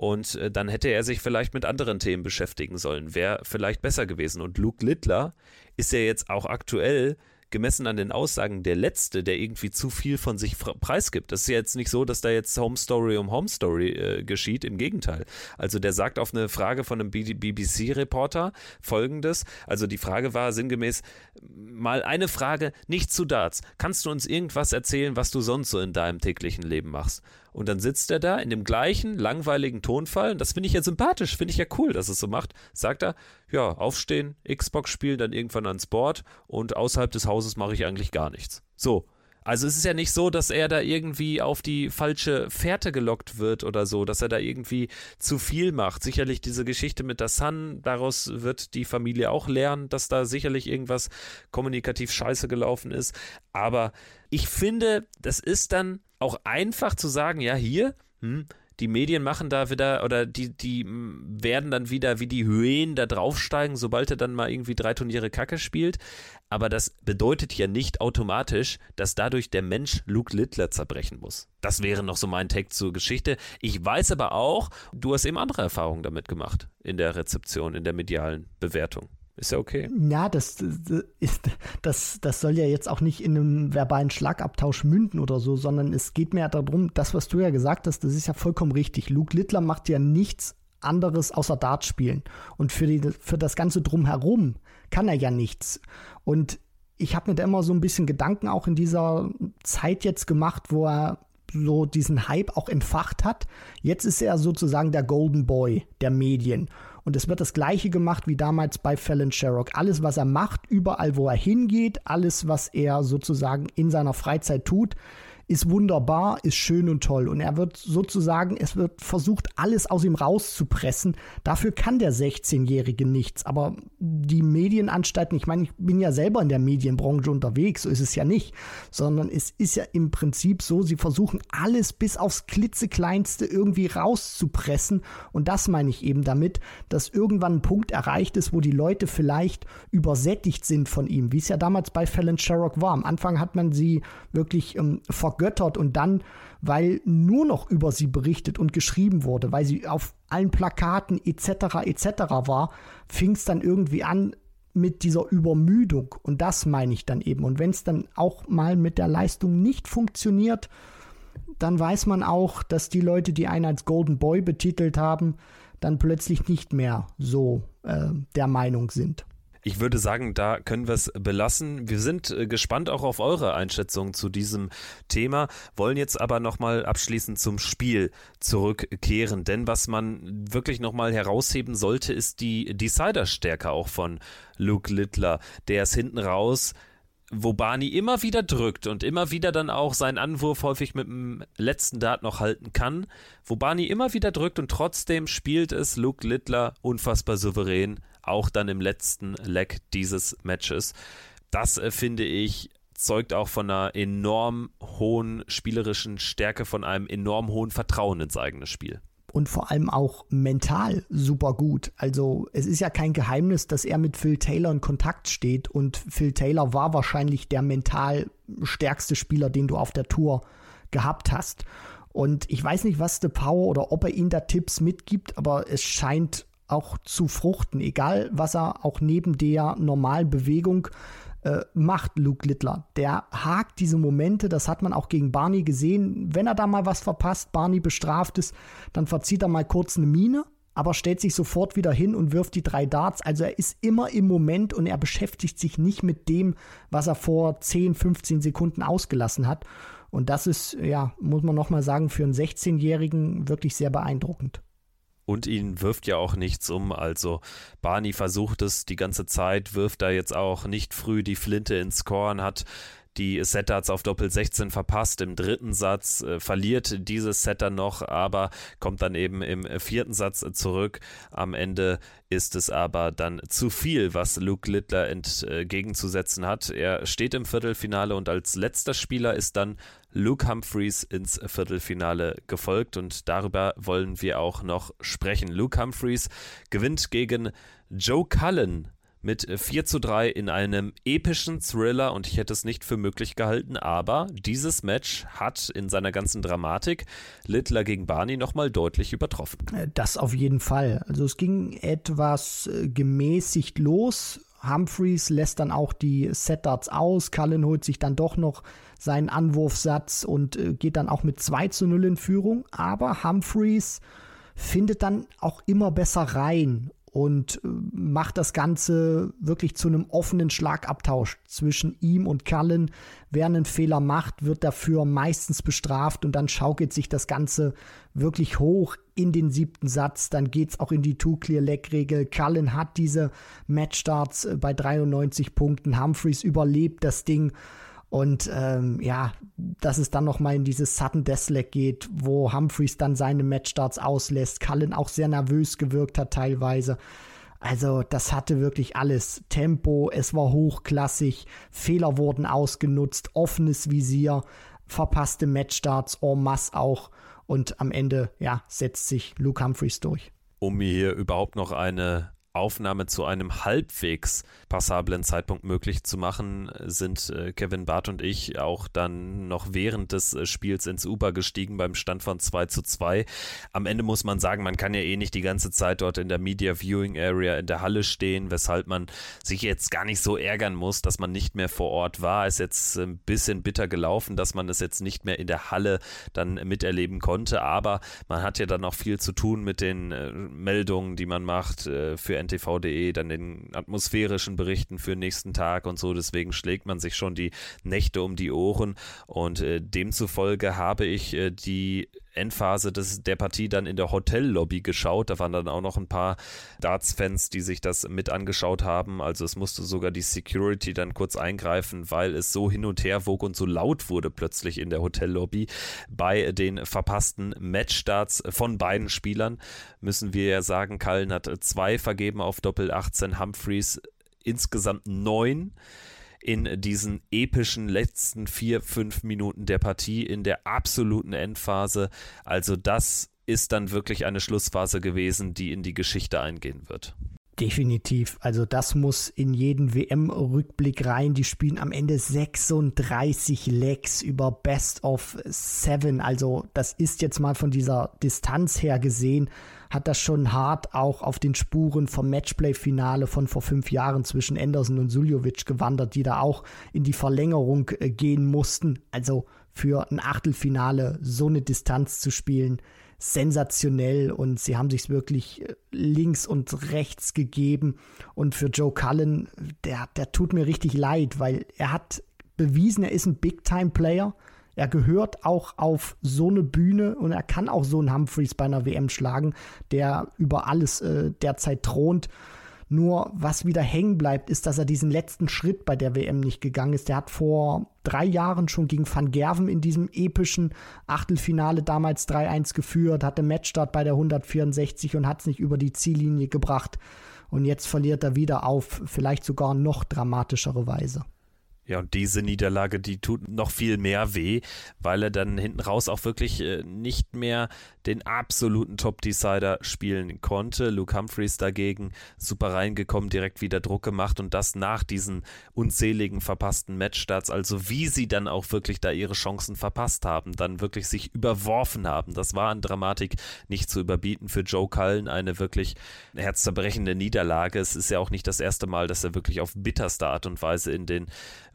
Speaker 1: Und äh, dann hätte er sich vielleicht mit anderen Themen beschäftigen sollen. Wäre vielleicht besser gewesen. Und Luke Littler ist ja jetzt auch aktuell gemessen an den Aussagen der Letzte, der irgendwie zu viel von sich preisgibt. Das ist ja jetzt nicht so, dass da jetzt Home Story um Home Story äh, geschieht. Im Gegenteil. Also der sagt auf eine Frage von einem BBC-Reporter folgendes. Also die Frage war sinngemäß, mal eine Frage, nicht zu Darts. Kannst du uns irgendwas erzählen, was du sonst so in deinem täglichen Leben machst? Und dann sitzt er da in dem gleichen langweiligen Tonfall. Und das finde ich ja sympathisch, finde ich ja cool, dass es so macht. Sagt er, ja, aufstehen, Xbox spielen, dann irgendwann ans Board und außerhalb des Hauses mache ich eigentlich gar nichts. So. Also es ist ja nicht so, dass er da irgendwie auf die falsche Fährte gelockt wird oder so, dass er da irgendwie zu viel macht. Sicherlich diese Geschichte mit der Sun, daraus wird die Familie auch lernen, dass da sicherlich irgendwas kommunikativ scheiße gelaufen ist. Aber ich finde, das ist dann auch einfach zu sagen, ja, hier, hm, die Medien machen da wieder oder die, die werden dann wieder wie die Hyänen da draufsteigen, sobald er dann mal irgendwie drei Turniere Kacke spielt. Aber das bedeutet ja nicht automatisch, dass dadurch der Mensch Luke Littler zerbrechen muss. Das wäre noch so mein Take zur Geschichte. Ich weiß aber auch, du hast eben andere Erfahrungen damit gemacht in der Rezeption, in der medialen Bewertung. Ist ja okay.
Speaker 2: Ja, das, ist, das, das soll ja jetzt auch nicht in einem verbalen Schlagabtausch münden oder so, sondern es geht mir ja darum, das, was du ja gesagt hast, das ist ja vollkommen richtig. Luke Littler macht ja nichts anderes außer Dart spielen. Und für, die, für das Ganze drumherum kann er ja nichts. Und ich habe mir da immer so ein bisschen Gedanken auch in dieser Zeit jetzt gemacht, wo er so diesen Hype auch entfacht hat. Jetzt ist er sozusagen der Golden Boy der Medien. Und es wird das gleiche gemacht wie damals bei Fallon Sherrock. Alles, was er macht, überall, wo er hingeht, alles, was er sozusagen in seiner Freizeit tut, ist wunderbar, ist schön und toll. Und er wird sozusagen, es wird versucht, alles aus ihm rauszupressen. Dafür kann der 16-Jährige nichts. Aber die Medienanstalten, ich meine, ich bin ja selber in der Medienbranche unterwegs, so ist es ja nicht. Sondern es ist ja im Prinzip so, sie versuchen alles bis aufs klitzekleinste irgendwie rauszupressen. Und das meine ich eben damit, dass irgendwann ein Punkt erreicht ist, wo die Leute vielleicht übersättigt sind von ihm, wie es ja damals bei Fallon Sherrock war. Am Anfang hat man sie wirklich ähm, vergessen vergöttert und dann, weil nur noch über sie berichtet und geschrieben wurde, weil sie auf allen Plakaten etc. etc. war, fing es dann irgendwie an mit dieser Übermüdung und das meine ich dann eben. Und wenn es dann auch mal mit der Leistung nicht funktioniert, dann weiß man auch, dass die Leute, die einen als Golden Boy betitelt haben, dann plötzlich nicht mehr so äh, der Meinung sind.
Speaker 1: Ich würde sagen, da können wir es belassen. Wir sind äh, gespannt auch auf eure Einschätzung zu diesem Thema, wollen jetzt aber nochmal abschließend zum Spiel zurückkehren. Denn was man wirklich nochmal herausheben sollte, ist die Decider-Stärke auch von Luke Littler, der es hinten raus wo Barney immer wieder drückt und immer wieder dann auch seinen Anwurf häufig mit dem letzten Dart noch halten kann, wo Barney immer wieder drückt und trotzdem spielt es Luke Littler unfassbar souverän auch dann im letzten Leg dieses Matches. Das äh, finde ich zeugt auch von einer enorm hohen spielerischen Stärke, von einem enorm hohen Vertrauen ins eigene Spiel
Speaker 2: und vor allem auch mental super gut. Also es ist ja kein Geheimnis, dass er mit Phil Taylor in Kontakt steht und Phil Taylor war wahrscheinlich der mental stärkste Spieler, den du auf der Tour gehabt hast. Und ich weiß nicht, was De Power oder ob er ihm da Tipps mitgibt, aber es scheint auch zu fruchten, egal was er auch neben der normalen Bewegung äh, macht, Luke Littler. Der hakt diese Momente, das hat man auch gegen Barney gesehen. Wenn er da mal was verpasst, Barney bestraft ist, dann verzieht er mal kurz eine Mine, aber stellt sich sofort wieder hin und wirft die drei Darts. Also er ist immer im Moment und er beschäftigt sich nicht mit dem, was er vor 10, 15 Sekunden ausgelassen hat. Und das ist, ja, muss man nochmal sagen, für einen 16-Jährigen wirklich sehr beeindruckend.
Speaker 1: Und ihn wirft ja auch nichts um. Also Barney versucht es die ganze Zeit, wirft da jetzt auch nicht früh die Flinte ins Korn, hat die Setards auf Doppel 16 verpasst. Im dritten Satz äh, verliert dieses Set noch, aber kommt dann eben im vierten Satz zurück. Am Ende ist es aber dann zu viel, was Luke Littler entgegenzusetzen hat. Er steht im Viertelfinale und als letzter Spieler ist dann Luke Humphreys ins Viertelfinale gefolgt und darüber wollen wir auch noch sprechen. Luke Humphreys gewinnt gegen Joe Cullen mit 4 zu 3 in einem epischen Thriller und ich hätte es nicht für möglich gehalten, aber dieses Match hat in seiner ganzen Dramatik Littler gegen Barney nochmal deutlich übertroffen.
Speaker 2: Äh, das auf jeden Fall. Also es ging etwas äh, gemäßigt los. Humphreys lässt dann auch die Setards aus. Cullen holt sich dann doch noch seinen Anwurfsatz und äh, geht dann auch mit 2 zu 0 in Führung. Aber Humphreys findet dann auch immer besser rein und äh, macht das Ganze wirklich zu einem offenen Schlagabtausch zwischen ihm und Cullen. Wer einen Fehler macht, wird dafür meistens bestraft und dann schaukelt sich das Ganze wirklich hoch in den siebten Satz. Dann geht es auch in die Two-Clear-Leg-Regel. Cullen hat diese Matchstarts äh, bei 93 Punkten. Humphreys überlebt das Ding und ähm, ja, dass es dann nochmal in dieses Sudden Deathleg geht, wo Humphreys dann seine Matchstarts auslässt, Cullen auch sehr nervös gewirkt hat teilweise. Also das hatte wirklich alles. Tempo, es war hochklassig, Fehler wurden ausgenutzt, offenes Visier, verpasste Matchstarts en masse auch. Und am Ende, ja, setzt sich Luke Humphreys durch.
Speaker 1: Um mir hier überhaupt noch eine Aufnahme zu einem halbwegs passablen Zeitpunkt möglich zu machen, sind äh, Kevin Barth und ich auch dann noch während des äh, Spiels ins Uber gestiegen beim Stand von 2 zu 2. Am Ende muss man sagen, man kann ja eh nicht die ganze Zeit dort in der Media Viewing Area in der Halle stehen, weshalb man sich jetzt gar nicht so ärgern muss, dass man nicht mehr vor Ort war. Ist jetzt ein bisschen bitter gelaufen, dass man es jetzt nicht mehr in der Halle dann miterleben konnte, aber man hat ja dann auch viel zu tun mit den äh, Meldungen, die man macht für ntv.de, dann den atmosphärischen Berichten für den nächsten Tag und so. Deswegen schlägt man sich schon die Nächte um die Ohren und äh, demzufolge habe ich äh, die Endphase des, der Partie dann in der Hotellobby geschaut. Da waren dann auch noch ein paar Darts-Fans, die sich das mit angeschaut haben. Also es musste sogar die Security dann kurz eingreifen, weil es so hin und her wog und so laut wurde plötzlich in der Hotellobby. Bei den verpassten Matchstarts von beiden Spielern müssen wir ja sagen, Cullen hat zwei vergeben auf Doppel 18, Humphreys insgesamt neun in diesen epischen letzten vier, fünf Minuten der Partie in der absoluten Endphase. Also das ist dann wirklich eine Schlussphase gewesen, die in die Geschichte eingehen wird.
Speaker 2: Definitiv. Also das muss in jeden WM-Rückblick rein. Die spielen am Ende 36 Legs über Best of Seven. Also das ist jetzt mal von dieser Distanz her gesehen hat das schon hart auch auf den Spuren vom Matchplay-Finale von vor fünf Jahren zwischen Anderson und Suljovic gewandert, die da auch in die Verlängerung äh, gehen mussten. Also für ein Achtelfinale so eine Distanz zu spielen, sensationell und sie haben sich wirklich äh, links und rechts gegeben. Und für Joe Cullen, der, der tut mir richtig leid, weil er hat bewiesen, er ist ein Big-Time-Player. Er gehört auch auf so eine Bühne und er kann auch so einen Humphreys bei einer WM schlagen, der über alles äh, derzeit thront. Nur was wieder hängen bleibt, ist, dass er diesen letzten Schritt bei der WM nicht gegangen ist. Der hat vor drei Jahren schon gegen Van Gerven in diesem epischen Achtelfinale damals 3-1 geführt, hatte Matchstart bei der 164 und hat es nicht über die Ziellinie gebracht. Und jetzt verliert er wieder auf vielleicht sogar noch dramatischere Weise.
Speaker 1: Ja, und diese Niederlage, die tut noch viel mehr weh, weil er dann hinten raus auch wirklich äh, nicht mehr den absoluten Top-Decider spielen konnte. Luke Humphreys dagegen super reingekommen, direkt wieder Druck gemacht und das nach diesen unzähligen verpassten Matchstarts. Also wie sie dann auch wirklich da ihre Chancen verpasst haben, dann wirklich sich überworfen haben. Das war an Dramatik nicht zu überbieten für Joe Cullen. Eine wirklich herzzerbrechende Niederlage. Es ist ja auch nicht das erste Mal, dass er wirklich auf bitterste Art und Weise in den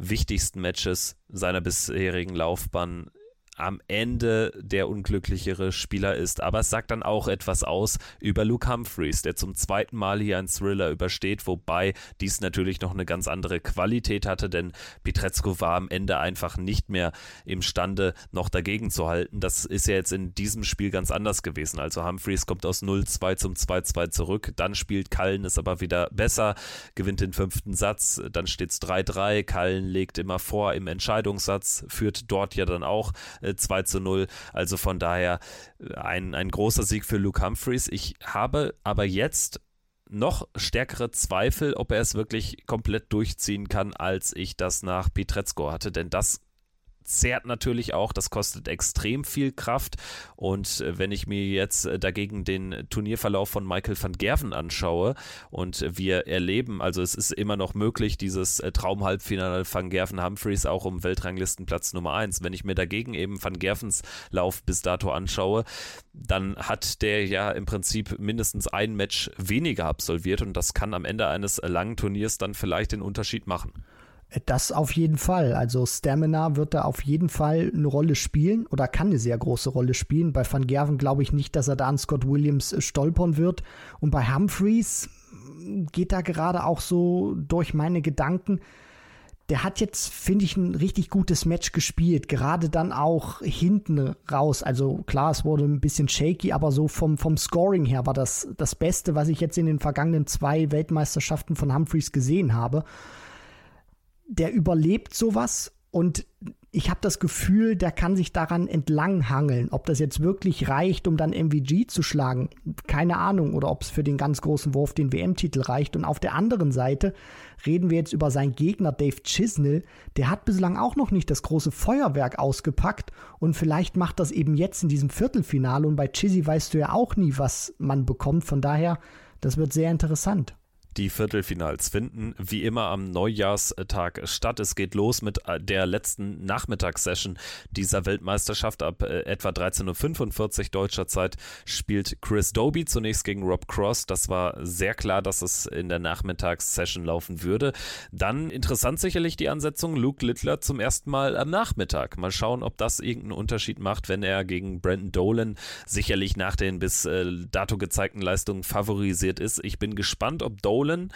Speaker 1: wichtigsten Matches seiner bisherigen Laufbahn am Ende der unglücklichere Spieler ist. Aber es sagt dann auch etwas aus über Luke Humphreys, der zum zweiten Mal hier einen Thriller übersteht, wobei dies natürlich noch eine ganz andere Qualität hatte, denn Pietrezco war am Ende einfach nicht mehr imstande, noch dagegen zu halten. Das ist ja jetzt in diesem Spiel ganz anders gewesen. Also Humphreys kommt aus 0-2 zum 2-2 zurück, dann spielt Cullen es aber wieder besser, gewinnt den fünften Satz, dann steht es 3-3, Cullen legt immer vor im Entscheidungssatz, führt dort ja dann auch 2 äh, zu 0. Also von daher äh, ein, ein großer Sieg für Luke Humphreys. Ich habe aber jetzt noch stärkere Zweifel, ob er es wirklich komplett durchziehen kann, als ich das nach Pietrezco hatte, denn das zehrt natürlich auch, das kostet extrem viel Kraft. Und äh, wenn ich mir jetzt äh, dagegen den Turnierverlauf von Michael van Gerven anschaue und wir erleben, also es ist immer noch möglich, dieses äh, Traumhalbfinale van Gerven Humphreys auch um Weltranglistenplatz Nummer 1. Wenn ich mir dagegen eben van Gervens Lauf bis dato anschaue, dann hat der ja im Prinzip mindestens ein Match weniger absolviert und das kann am Ende eines langen Turniers dann vielleicht den Unterschied machen.
Speaker 2: Das auf jeden Fall. Also Stamina wird da auf jeden Fall eine Rolle spielen oder kann eine sehr große Rolle spielen. Bei Van Gerven glaube ich nicht, dass er da an Scott Williams äh, stolpern wird. Und bei Humphreys geht da gerade auch so durch meine Gedanken. Der hat jetzt, finde ich, ein richtig gutes Match gespielt. Gerade dann auch hinten raus. Also klar, es wurde ein bisschen shaky, aber so vom, vom Scoring her war das das Beste, was ich jetzt in den vergangenen zwei Weltmeisterschaften von Humphreys gesehen habe der überlebt sowas und ich habe das Gefühl, der kann sich daran entlanghangeln. Ob das jetzt wirklich reicht, um dann MVG zu schlagen, keine Ahnung. Oder ob es für den ganz großen Wurf den WM-Titel reicht. Und auf der anderen Seite reden wir jetzt über seinen Gegner Dave Chisnell. Der hat bislang auch noch nicht das große Feuerwerk ausgepackt. Und vielleicht macht das eben jetzt in diesem Viertelfinale. Und bei Chizzy weißt du ja auch nie, was man bekommt. Von daher, das wird sehr interessant.
Speaker 1: Die Viertelfinals finden wie immer am Neujahrstag statt. Es geht los mit äh, der letzten Nachmittagssession dieser Weltmeisterschaft. Ab äh, etwa 13.45 Uhr deutscher Zeit spielt Chris Doby zunächst gegen Rob Cross. Das war sehr klar, dass es in der Nachmittagssession laufen würde. Dann interessant sicherlich die Ansetzung Luke Littler zum ersten Mal am Nachmittag. Mal schauen, ob das irgendeinen Unterschied macht, wenn er gegen Brandon Dolan sicherlich nach den bis äh, dato gezeigten Leistungen favorisiert ist. Ich bin gespannt, ob Dolan Nolan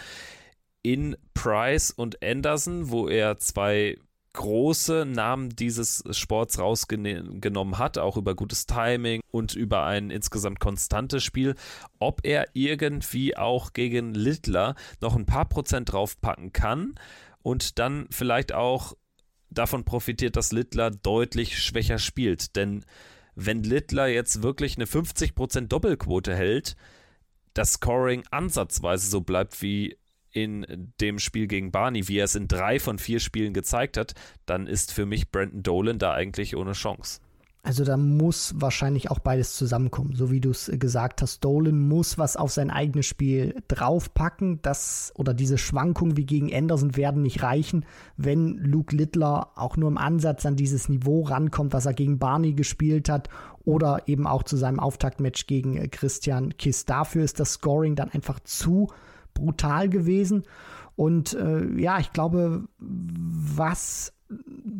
Speaker 1: in Price und Anderson, wo er zwei große Namen dieses Sports rausgenommen hat, auch über gutes Timing und über ein insgesamt konstantes Spiel, ob er irgendwie auch gegen Littler noch ein paar Prozent draufpacken kann und dann vielleicht auch davon profitiert, dass Littler deutlich schwächer spielt. Denn wenn Littler jetzt wirklich eine 50% Doppelquote hält, das Scoring ansatzweise so bleibt wie in dem Spiel gegen Barney, wie er es in drei von vier Spielen gezeigt hat, dann ist für mich Brandon Dolan da eigentlich ohne Chance.
Speaker 2: Also da muss wahrscheinlich auch beides zusammenkommen. So wie du es gesagt hast, Dolan muss was auf sein eigenes Spiel draufpacken. Das oder diese Schwankungen wie gegen Anderson werden nicht reichen, wenn Luke Littler auch nur im Ansatz an dieses Niveau rankommt, was er gegen Barney gespielt hat oder eben auch zu seinem Auftaktmatch gegen äh, Christian Kiss. Dafür ist das Scoring dann einfach zu brutal gewesen. Und äh, ja, ich glaube, was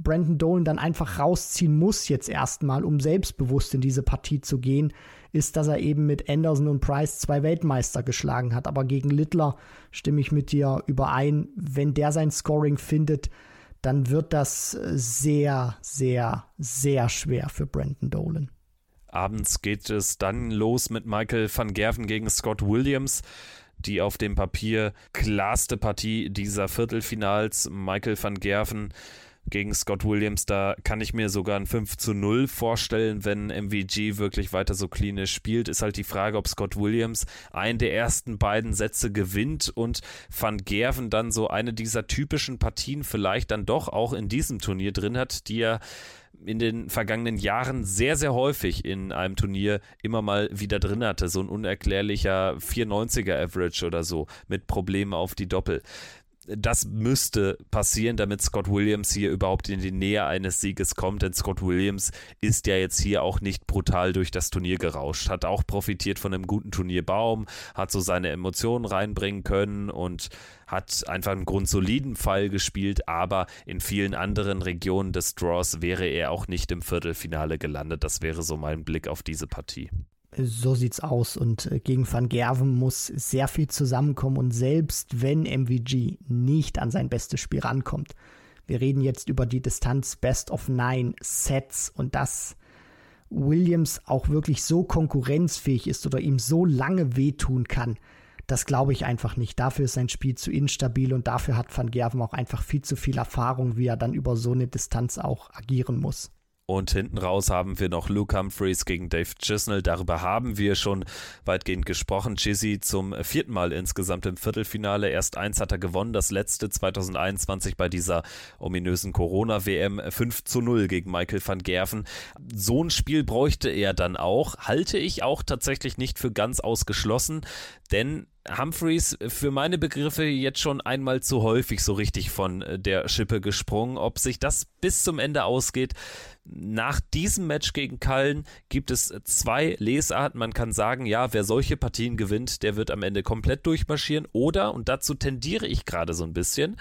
Speaker 2: Brandon Dolan dann einfach rausziehen muss jetzt erstmal, um selbstbewusst in diese Partie zu gehen, ist, dass er eben mit Anderson und Price zwei Weltmeister geschlagen hat. Aber gegen Littler stimme ich mit dir überein. Wenn der sein Scoring findet, dann wird das sehr, sehr, sehr schwer für Brandon Dolan.
Speaker 1: Abends geht es dann los mit Michael van Gerven gegen Scott Williams die auf dem Papier klarste Partie dieser Viertelfinals. Michael van Gerven gegen Scott Williams. Da kann ich mir sogar ein 5 zu 0 vorstellen, wenn MVG wirklich weiter so klinisch spielt. Ist halt die Frage, ob Scott Williams einen der ersten beiden Sätze gewinnt und Van Gerven dann so eine dieser typischen Partien vielleicht dann doch auch in diesem Turnier drin hat, die er in den vergangenen Jahren sehr, sehr häufig in einem Turnier immer mal wieder drin hatte. So ein unerklärlicher 490er Average oder so mit Problemen auf die Doppel das müsste passieren, damit Scott Williams hier überhaupt in die Nähe eines Sieges kommt, denn Scott Williams ist ja jetzt hier auch nicht brutal durch das Turnier gerauscht, hat auch profitiert von einem guten Turnierbaum, hat so seine Emotionen reinbringen können und hat einfach einen grundsoliden Fall gespielt, aber in vielen anderen Regionen des Draws wäre er auch nicht im Viertelfinale gelandet. Das wäre so mein Blick auf diese Partie.
Speaker 2: So sieht's aus. Und äh, gegen Van Gerven muss sehr viel zusammenkommen. Und selbst wenn MVG nicht an sein bestes Spiel rankommt, wir reden jetzt über die Distanz Best of Nine Sets und dass Williams auch wirklich so konkurrenzfähig ist oder ihm so lange wehtun kann, das glaube ich einfach nicht. Dafür ist sein Spiel zu instabil und dafür hat Van Gerven auch einfach viel zu viel Erfahrung, wie er dann über so eine Distanz auch agieren muss.
Speaker 1: Und hinten raus haben wir noch Luke Humphreys gegen Dave Chisnell. Darüber haben wir schon weitgehend gesprochen. Chizzy zum vierten Mal insgesamt im Viertelfinale. Erst eins hat er gewonnen, das letzte 2021 bei dieser ominösen Corona-WM 5 zu 0 gegen Michael van Gerven. So ein Spiel bräuchte er dann auch. Halte ich auch tatsächlich nicht für ganz ausgeschlossen, denn Humphreys für meine Begriffe jetzt schon einmal zu häufig so richtig von äh, der Schippe gesprungen. Ob sich das bis zum Ende ausgeht, nach diesem Match gegen Kallen gibt es zwei Lesarten. Man kann sagen, ja, wer solche Partien gewinnt, der wird am Ende komplett durchmarschieren. Oder, und dazu tendiere ich gerade so ein bisschen,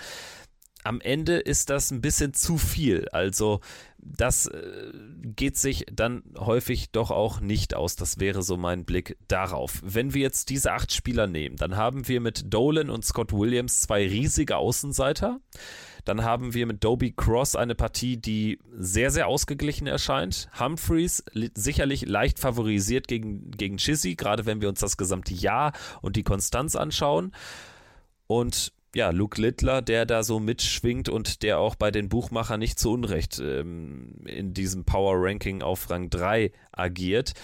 Speaker 1: am Ende ist das ein bisschen zu viel. Also das äh, geht sich dann häufig doch auch nicht aus. Das wäre so mein Blick darauf. Wenn wir jetzt diese acht Spieler nehmen, dann haben wir mit Dolan und Scott Williams zwei riesige Außenseiter. Dann haben wir mit Dobie Cross eine Partie, die sehr, sehr ausgeglichen erscheint. Humphreys sicherlich leicht favorisiert gegen, gegen Chizzy, gerade wenn wir uns das gesamte Jahr und die Konstanz anschauen. Und ja, Luke Littler, der da so mitschwingt und der auch bei den Buchmachern nicht zu Unrecht ähm, in diesem Power Ranking auf Rang 3 agiert.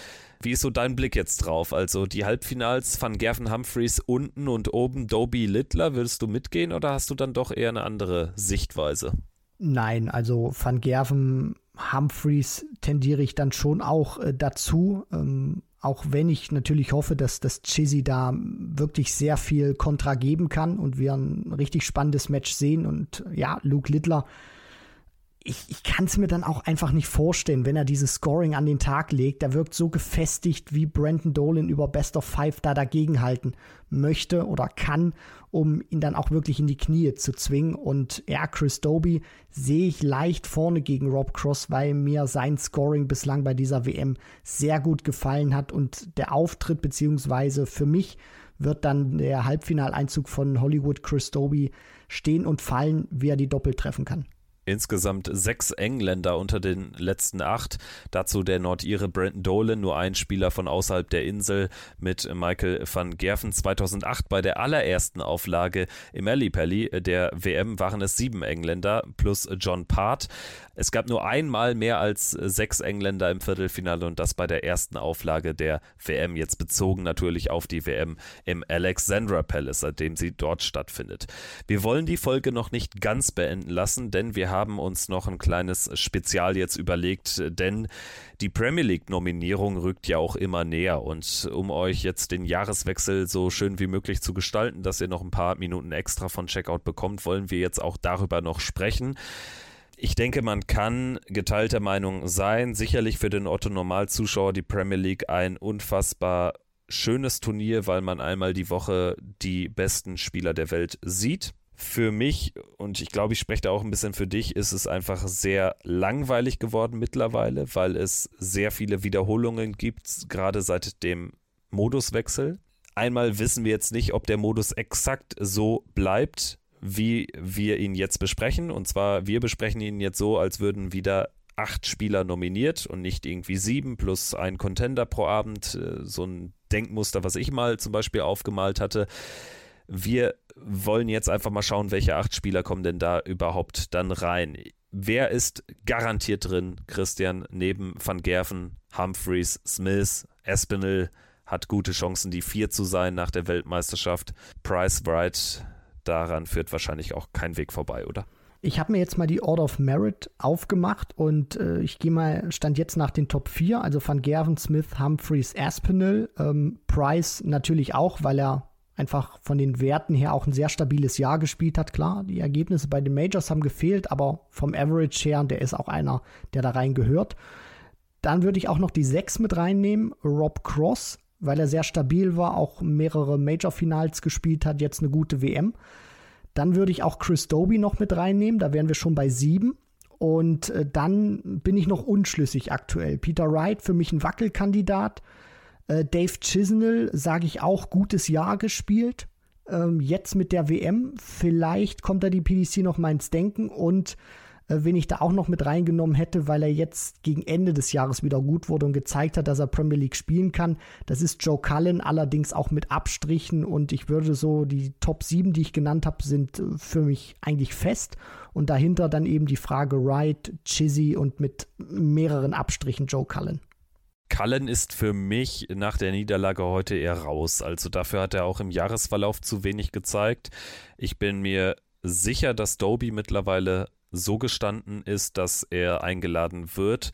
Speaker 1: Wie ist so dein Blick jetzt drauf? Also die Halbfinals Van Gerven Humphreys unten und oben Dobie Littler, würdest du mitgehen oder hast du dann doch eher eine andere Sichtweise?
Speaker 2: Nein, also Van Gerven Humphreys tendiere ich dann schon auch äh, dazu. Ähm, auch wenn ich natürlich hoffe, dass das Chizzy da wirklich sehr viel Kontra geben kann und wir ein richtig spannendes Match sehen. Und ja, Luke Littler ich, ich kann es mir dann auch einfach nicht vorstellen, wenn er dieses Scoring an den Tag legt. Der wirkt so gefestigt, wie Brandon Dolan über Best of Five da dagegenhalten möchte oder kann, um ihn dann auch wirklich in die Knie zu zwingen. Und ja, Chris Doby sehe ich leicht vorne gegen Rob Cross, weil mir sein Scoring bislang bei dieser WM sehr gut gefallen hat und der Auftritt beziehungsweise für mich wird dann der Halbfinaleinzug von Hollywood Chris Doby stehen und fallen, wie er die Doppel treffen kann.
Speaker 1: Insgesamt sechs Engländer unter den letzten acht. Dazu der Nordire Brandon Dolan, nur ein Spieler von außerhalb der Insel mit Michael van Gerven. 2008 bei der allerersten Auflage im Ellipelli der WM waren es sieben Engländer plus John Part. Es gab nur einmal mehr als sechs Engländer im Viertelfinale und das bei der ersten Auflage der WM, jetzt bezogen natürlich auf die WM im Alexandra Palace, seitdem sie dort stattfindet. Wir wollen die Folge noch nicht ganz beenden lassen, denn wir haben uns noch ein kleines Spezial jetzt überlegt, denn die Premier League Nominierung rückt ja auch immer näher und um euch jetzt den Jahreswechsel so schön wie möglich zu gestalten, dass ihr noch ein paar Minuten extra von Checkout bekommt, wollen wir jetzt auch darüber noch sprechen ich denke, man kann geteilter Meinung sein. Sicherlich für den Otto-Normalzuschauer die Premier League ein unfassbar schönes Turnier, weil man einmal die Woche die besten Spieler der Welt sieht. Für mich, und ich glaube, ich spreche da auch ein bisschen für dich, ist es einfach sehr langweilig geworden mittlerweile, weil es sehr viele Wiederholungen gibt, gerade seit dem Moduswechsel. Einmal wissen wir jetzt nicht, ob der Modus exakt so bleibt, wie wir ihn jetzt besprechen. Und zwar, wir besprechen ihn jetzt so, als würden wieder acht Spieler nominiert und nicht irgendwie sieben plus ein Contender pro Abend. Äh, so ein Denkmuster, was ich mal zum Beispiel aufgemalt hatte. Wir wollen jetzt einfach mal schauen, welche acht Spieler kommen denn da überhaupt dann rein wer ist garantiert drin, Christian, neben Van Gerven, Humphreys, Smith, Espinel, hat gute Chancen, die vier zu sein nach der Weltmeisterschaft. Price Bright, daran führt wahrscheinlich auch kein Weg vorbei, oder?
Speaker 2: Ich habe mir jetzt mal die Order of Merit aufgemacht und äh, ich gehe mal, stand jetzt nach den Top 4, also Van Gerven, Smith, Humphreys, Aspinall, ähm, Price natürlich auch, weil er einfach von den Werten her auch ein sehr stabiles Jahr gespielt hat. Klar, die Ergebnisse bei den Majors haben gefehlt, aber vom Average her, der ist auch einer, der da rein gehört. Dann würde ich auch noch die 6 mit reinnehmen, Rob Cross, weil er sehr stabil war, auch mehrere Major-Finals gespielt hat, jetzt eine gute WM. Dann würde ich auch Chris Doby noch mit reinnehmen, da wären wir schon bei 7. Und äh, dann bin ich noch unschlüssig aktuell. Peter Wright für mich ein Wackelkandidat. Äh, Dave Chisnell, sage ich auch, gutes Jahr gespielt. Ähm, jetzt mit der WM, vielleicht kommt da die PDC noch mal ins Denken und äh, wen ich da auch noch mit reingenommen hätte, weil er jetzt gegen Ende des Jahres wieder gut wurde und gezeigt hat, dass er Premier League spielen kann. Das ist Joe Cullen, allerdings auch mit Abstrichen und ich würde so, die Top 7, die ich genannt habe, sind äh, für mich eigentlich fest und dahinter dann eben die Frage Wright, Chizzy und mit mehreren Abstrichen Joe Cullen.
Speaker 1: Cullen ist für mich nach der Niederlage heute eher raus. Also dafür hat er auch im Jahresverlauf zu wenig gezeigt. Ich bin mir sicher, dass Doby mittlerweile so gestanden ist, dass er eingeladen wird.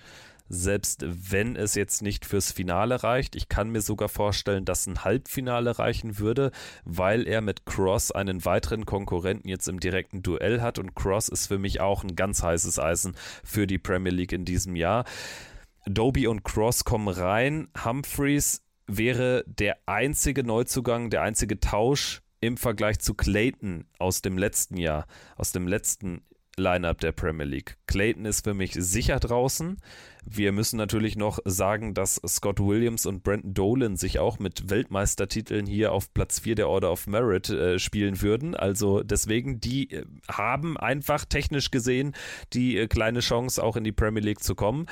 Speaker 1: Selbst wenn es jetzt nicht fürs Finale reicht, ich kann mir sogar vorstellen, dass ein Halbfinale reichen würde, weil er mit Cross einen weiteren Konkurrenten jetzt im direkten Duell hat und Cross ist für mich auch ein ganz heißes Eisen für die Premier League in diesem Jahr. Doby und Cross kommen rein. Humphreys wäre der einzige Neuzugang, der einzige Tausch im Vergleich zu Clayton aus dem letzten Jahr, aus dem letzten Lineup der Premier League. Clayton ist für mich sicher draußen. Wir müssen natürlich noch sagen, dass Scott Williams und Brandon Dolan sich auch mit Weltmeistertiteln hier auf Platz 4 der Order of Merit äh, spielen würden. Also deswegen, die äh, haben einfach technisch gesehen die äh, kleine Chance, auch in die Premier League zu kommen.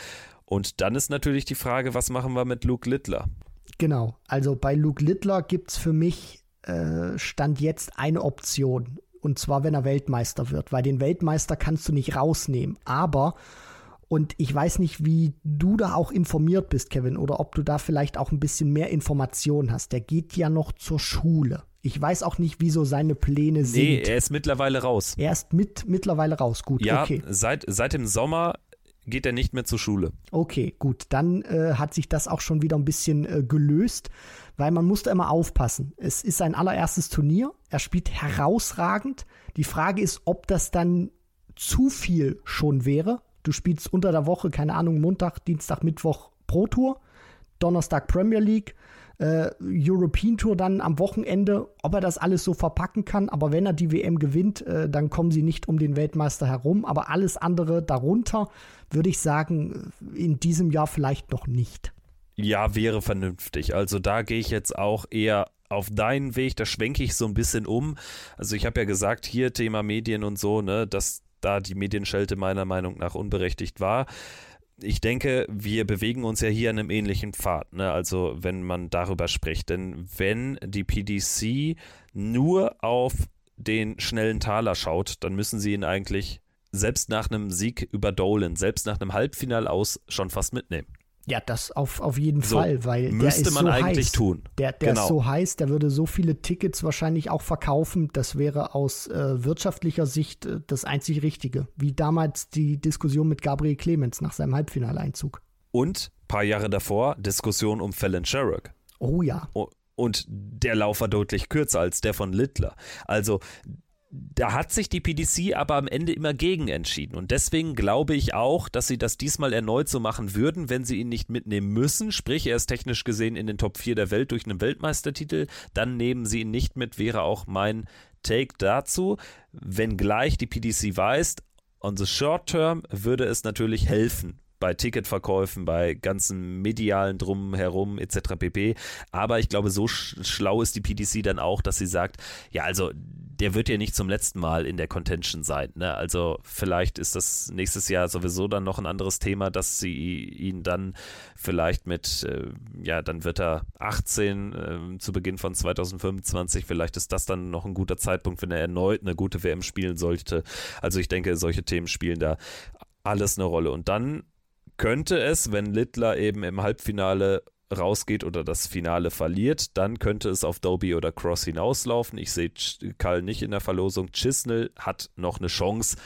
Speaker 1: Und dann ist natürlich die Frage, was machen wir mit Luke Littler?
Speaker 2: Genau, also bei Luke Littler gibt es für mich äh, Stand jetzt eine Option. Und zwar, wenn er Weltmeister wird, weil den Weltmeister kannst du nicht rausnehmen. Aber, und ich weiß nicht, wie du da auch informiert bist, Kevin, oder ob du da vielleicht auch ein bisschen mehr Informationen hast. Der geht ja noch zur Schule. Ich weiß auch nicht, wieso seine Pläne sind. Nee,
Speaker 1: er ist mittlerweile raus.
Speaker 2: Er ist mit mittlerweile raus. Gut,
Speaker 1: ja,
Speaker 2: okay.
Speaker 1: Seit, seit dem Sommer geht er nicht mehr zur Schule.
Speaker 2: Okay, gut. Dann äh, hat sich das auch schon wieder ein bisschen äh, gelöst, weil man musste immer aufpassen. Es ist sein allererstes Turnier. Er spielt herausragend. Die Frage ist, ob das dann zu viel schon wäre. Du spielst unter der Woche, keine Ahnung, Montag, Dienstag, Mittwoch Pro Tour, Donnerstag Premier League, äh, European Tour dann am Wochenende, ob er das alles so verpacken kann. Aber wenn er die WM gewinnt, äh, dann kommen sie nicht um den Weltmeister herum. Aber alles andere darunter, würde ich sagen, in diesem Jahr vielleicht noch nicht.
Speaker 1: Ja, wäre vernünftig. Also da gehe ich jetzt auch eher auf deinen Weg, da schwenke ich so ein bisschen um. Also ich habe ja gesagt, hier Thema Medien und so, ne, dass da die Medienschelte meiner Meinung nach unberechtigt war ich denke, wir bewegen uns ja hier in einem ähnlichen Pfad, ne? also wenn man darüber spricht. Denn wenn die PDC nur auf den schnellen Taler schaut, dann müssen sie ihn eigentlich selbst nach einem Sieg über Dolan, selbst nach einem Halbfinal aus schon fast mitnehmen.
Speaker 2: Ja, das auf, auf jeden so, Fall, weil
Speaker 1: müsste
Speaker 2: der ist
Speaker 1: man
Speaker 2: so
Speaker 1: eigentlich
Speaker 2: heiß.
Speaker 1: tun.
Speaker 2: Der, der genau. ist so heiß, der würde so viele Tickets wahrscheinlich auch verkaufen. Das wäre aus äh, wirtschaftlicher Sicht äh, das einzig Richtige. Wie damals die Diskussion mit Gabriel Clemens nach seinem Halbfinaleinzug.
Speaker 1: Und ein paar Jahre davor Diskussion um Fallon Sherrock.
Speaker 2: Oh ja.
Speaker 1: Und der Lauf war deutlich kürzer als der von Littler. Also da hat sich die PDC aber am Ende immer gegen entschieden. Und deswegen glaube ich auch, dass sie das diesmal erneut so machen würden, wenn sie ihn nicht mitnehmen müssen. Sprich, er ist technisch gesehen in den Top 4 der Welt durch einen Weltmeistertitel. Dann nehmen sie ihn nicht mit, wäre auch mein Take dazu. Wenngleich die PDC weiß, on the short term würde es natürlich helfen, bei Ticketverkäufen, bei ganzen medialen Drumherum etc. pp. Aber ich glaube, so schlau ist die PDC dann auch, dass sie sagt, ja, also der wird ja nicht zum letzten Mal in der Contention sein. Ne? Also vielleicht ist das nächstes Jahr sowieso dann noch ein anderes Thema, dass sie ihn dann vielleicht mit, äh, ja, dann wird er 18 äh, zu Beginn von 2025. Vielleicht ist das dann noch ein guter Zeitpunkt, wenn er erneut eine gute WM spielen sollte. Also ich denke, solche Themen spielen da alles eine Rolle. Und dann könnte es, wenn Littler eben im Halbfinale rausgeht oder das Finale verliert, dann könnte es auf Doby oder Cross hinauslaufen. Ich sehe Karl nicht in der Verlosung. Chisnell hat noch eine Chance,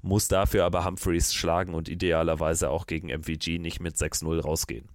Speaker 1: muss dafür aber Humphreys schlagen und idealerweise auch gegen MVG nicht mit 6-0 rausgehen.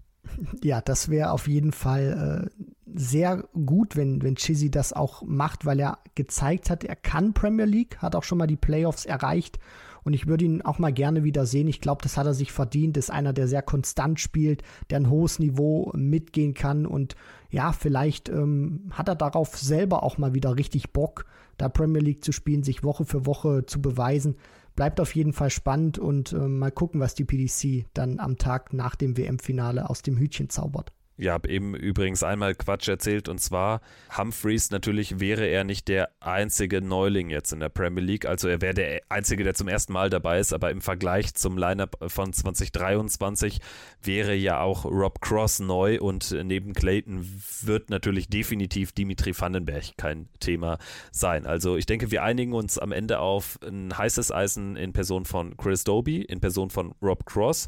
Speaker 2: Ja, das wäre auf jeden Fall äh, sehr gut, wenn, wenn Chizzy das auch macht, weil er gezeigt hat, er kann Premier League, hat auch schon mal die Playoffs erreicht und ich würde ihn auch mal gerne wieder sehen. Ich glaube, das hat er sich verdient. Ist einer, der sehr konstant spielt, der ein hohes Niveau mitgehen kann. Und ja, vielleicht ähm, hat er darauf selber auch mal wieder richtig Bock, da Premier League zu spielen, sich Woche für Woche zu beweisen. Bleibt auf jeden Fall spannend und äh, mal gucken, was die PDC dann am Tag nach dem WM-Finale aus dem Hütchen zaubert.
Speaker 1: Ja, habe eben übrigens einmal Quatsch erzählt und zwar Humphreys natürlich wäre er nicht der einzige Neuling jetzt in der Premier League, also er wäre der einzige, der zum ersten Mal dabei ist, aber im Vergleich zum Lineup von 2023 wäre ja auch Rob Cross neu und neben Clayton wird natürlich definitiv Dimitri Vandenberg kein Thema sein. Also ich denke, wir einigen uns am Ende auf ein heißes Eisen in Person von Chris Doby, in Person von Rob Cross.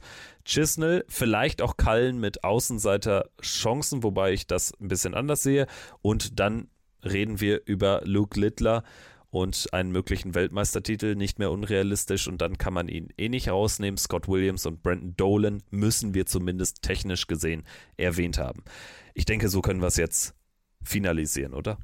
Speaker 1: Chisnell, vielleicht auch Cullen mit Außenseiter-Chancen, wobei ich das ein bisschen anders sehe. Und dann reden wir über Luke Littler und einen möglichen Weltmeistertitel, nicht mehr unrealistisch. Und dann kann man ihn eh nicht rausnehmen. Scott Williams und Brandon Dolan müssen wir zumindest technisch gesehen erwähnt haben. Ich denke, so können wir es jetzt finalisieren, oder?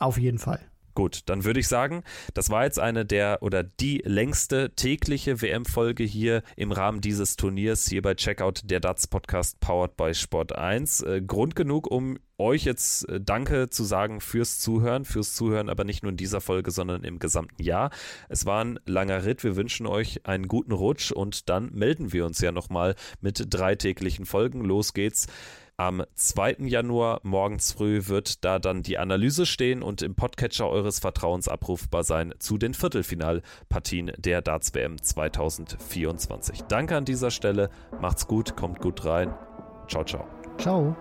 Speaker 2: Auf jeden Fall.
Speaker 1: Gut, dann würde ich sagen, das war jetzt eine der oder die längste tägliche WM-Folge hier im Rahmen dieses Turniers hier bei Checkout der Darts Podcast powered by Sport 1. Äh, Grund genug, um euch jetzt äh, Danke zu sagen fürs Zuhören, fürs Zuhören, aber nicht nur in dieser Folge, sondern im gesamten Jahr. Es war ein langer Ritt. Wir wünschen euch einen guten Rutsch und dann melden wir uns ja nochmal mit drei täglichen Folgen. Los geht's. Am 2. Januar morgens früh wird da dann die Analyse stehen und im Podcatcher eures Vertrauens abrufbar sein zu den Viertelfinalpartien der Darts WM 2024. Danke an dieser Stelle, macht's gut, kommt gut rein. Ciao, ciao.
Speaker 2: Ciao.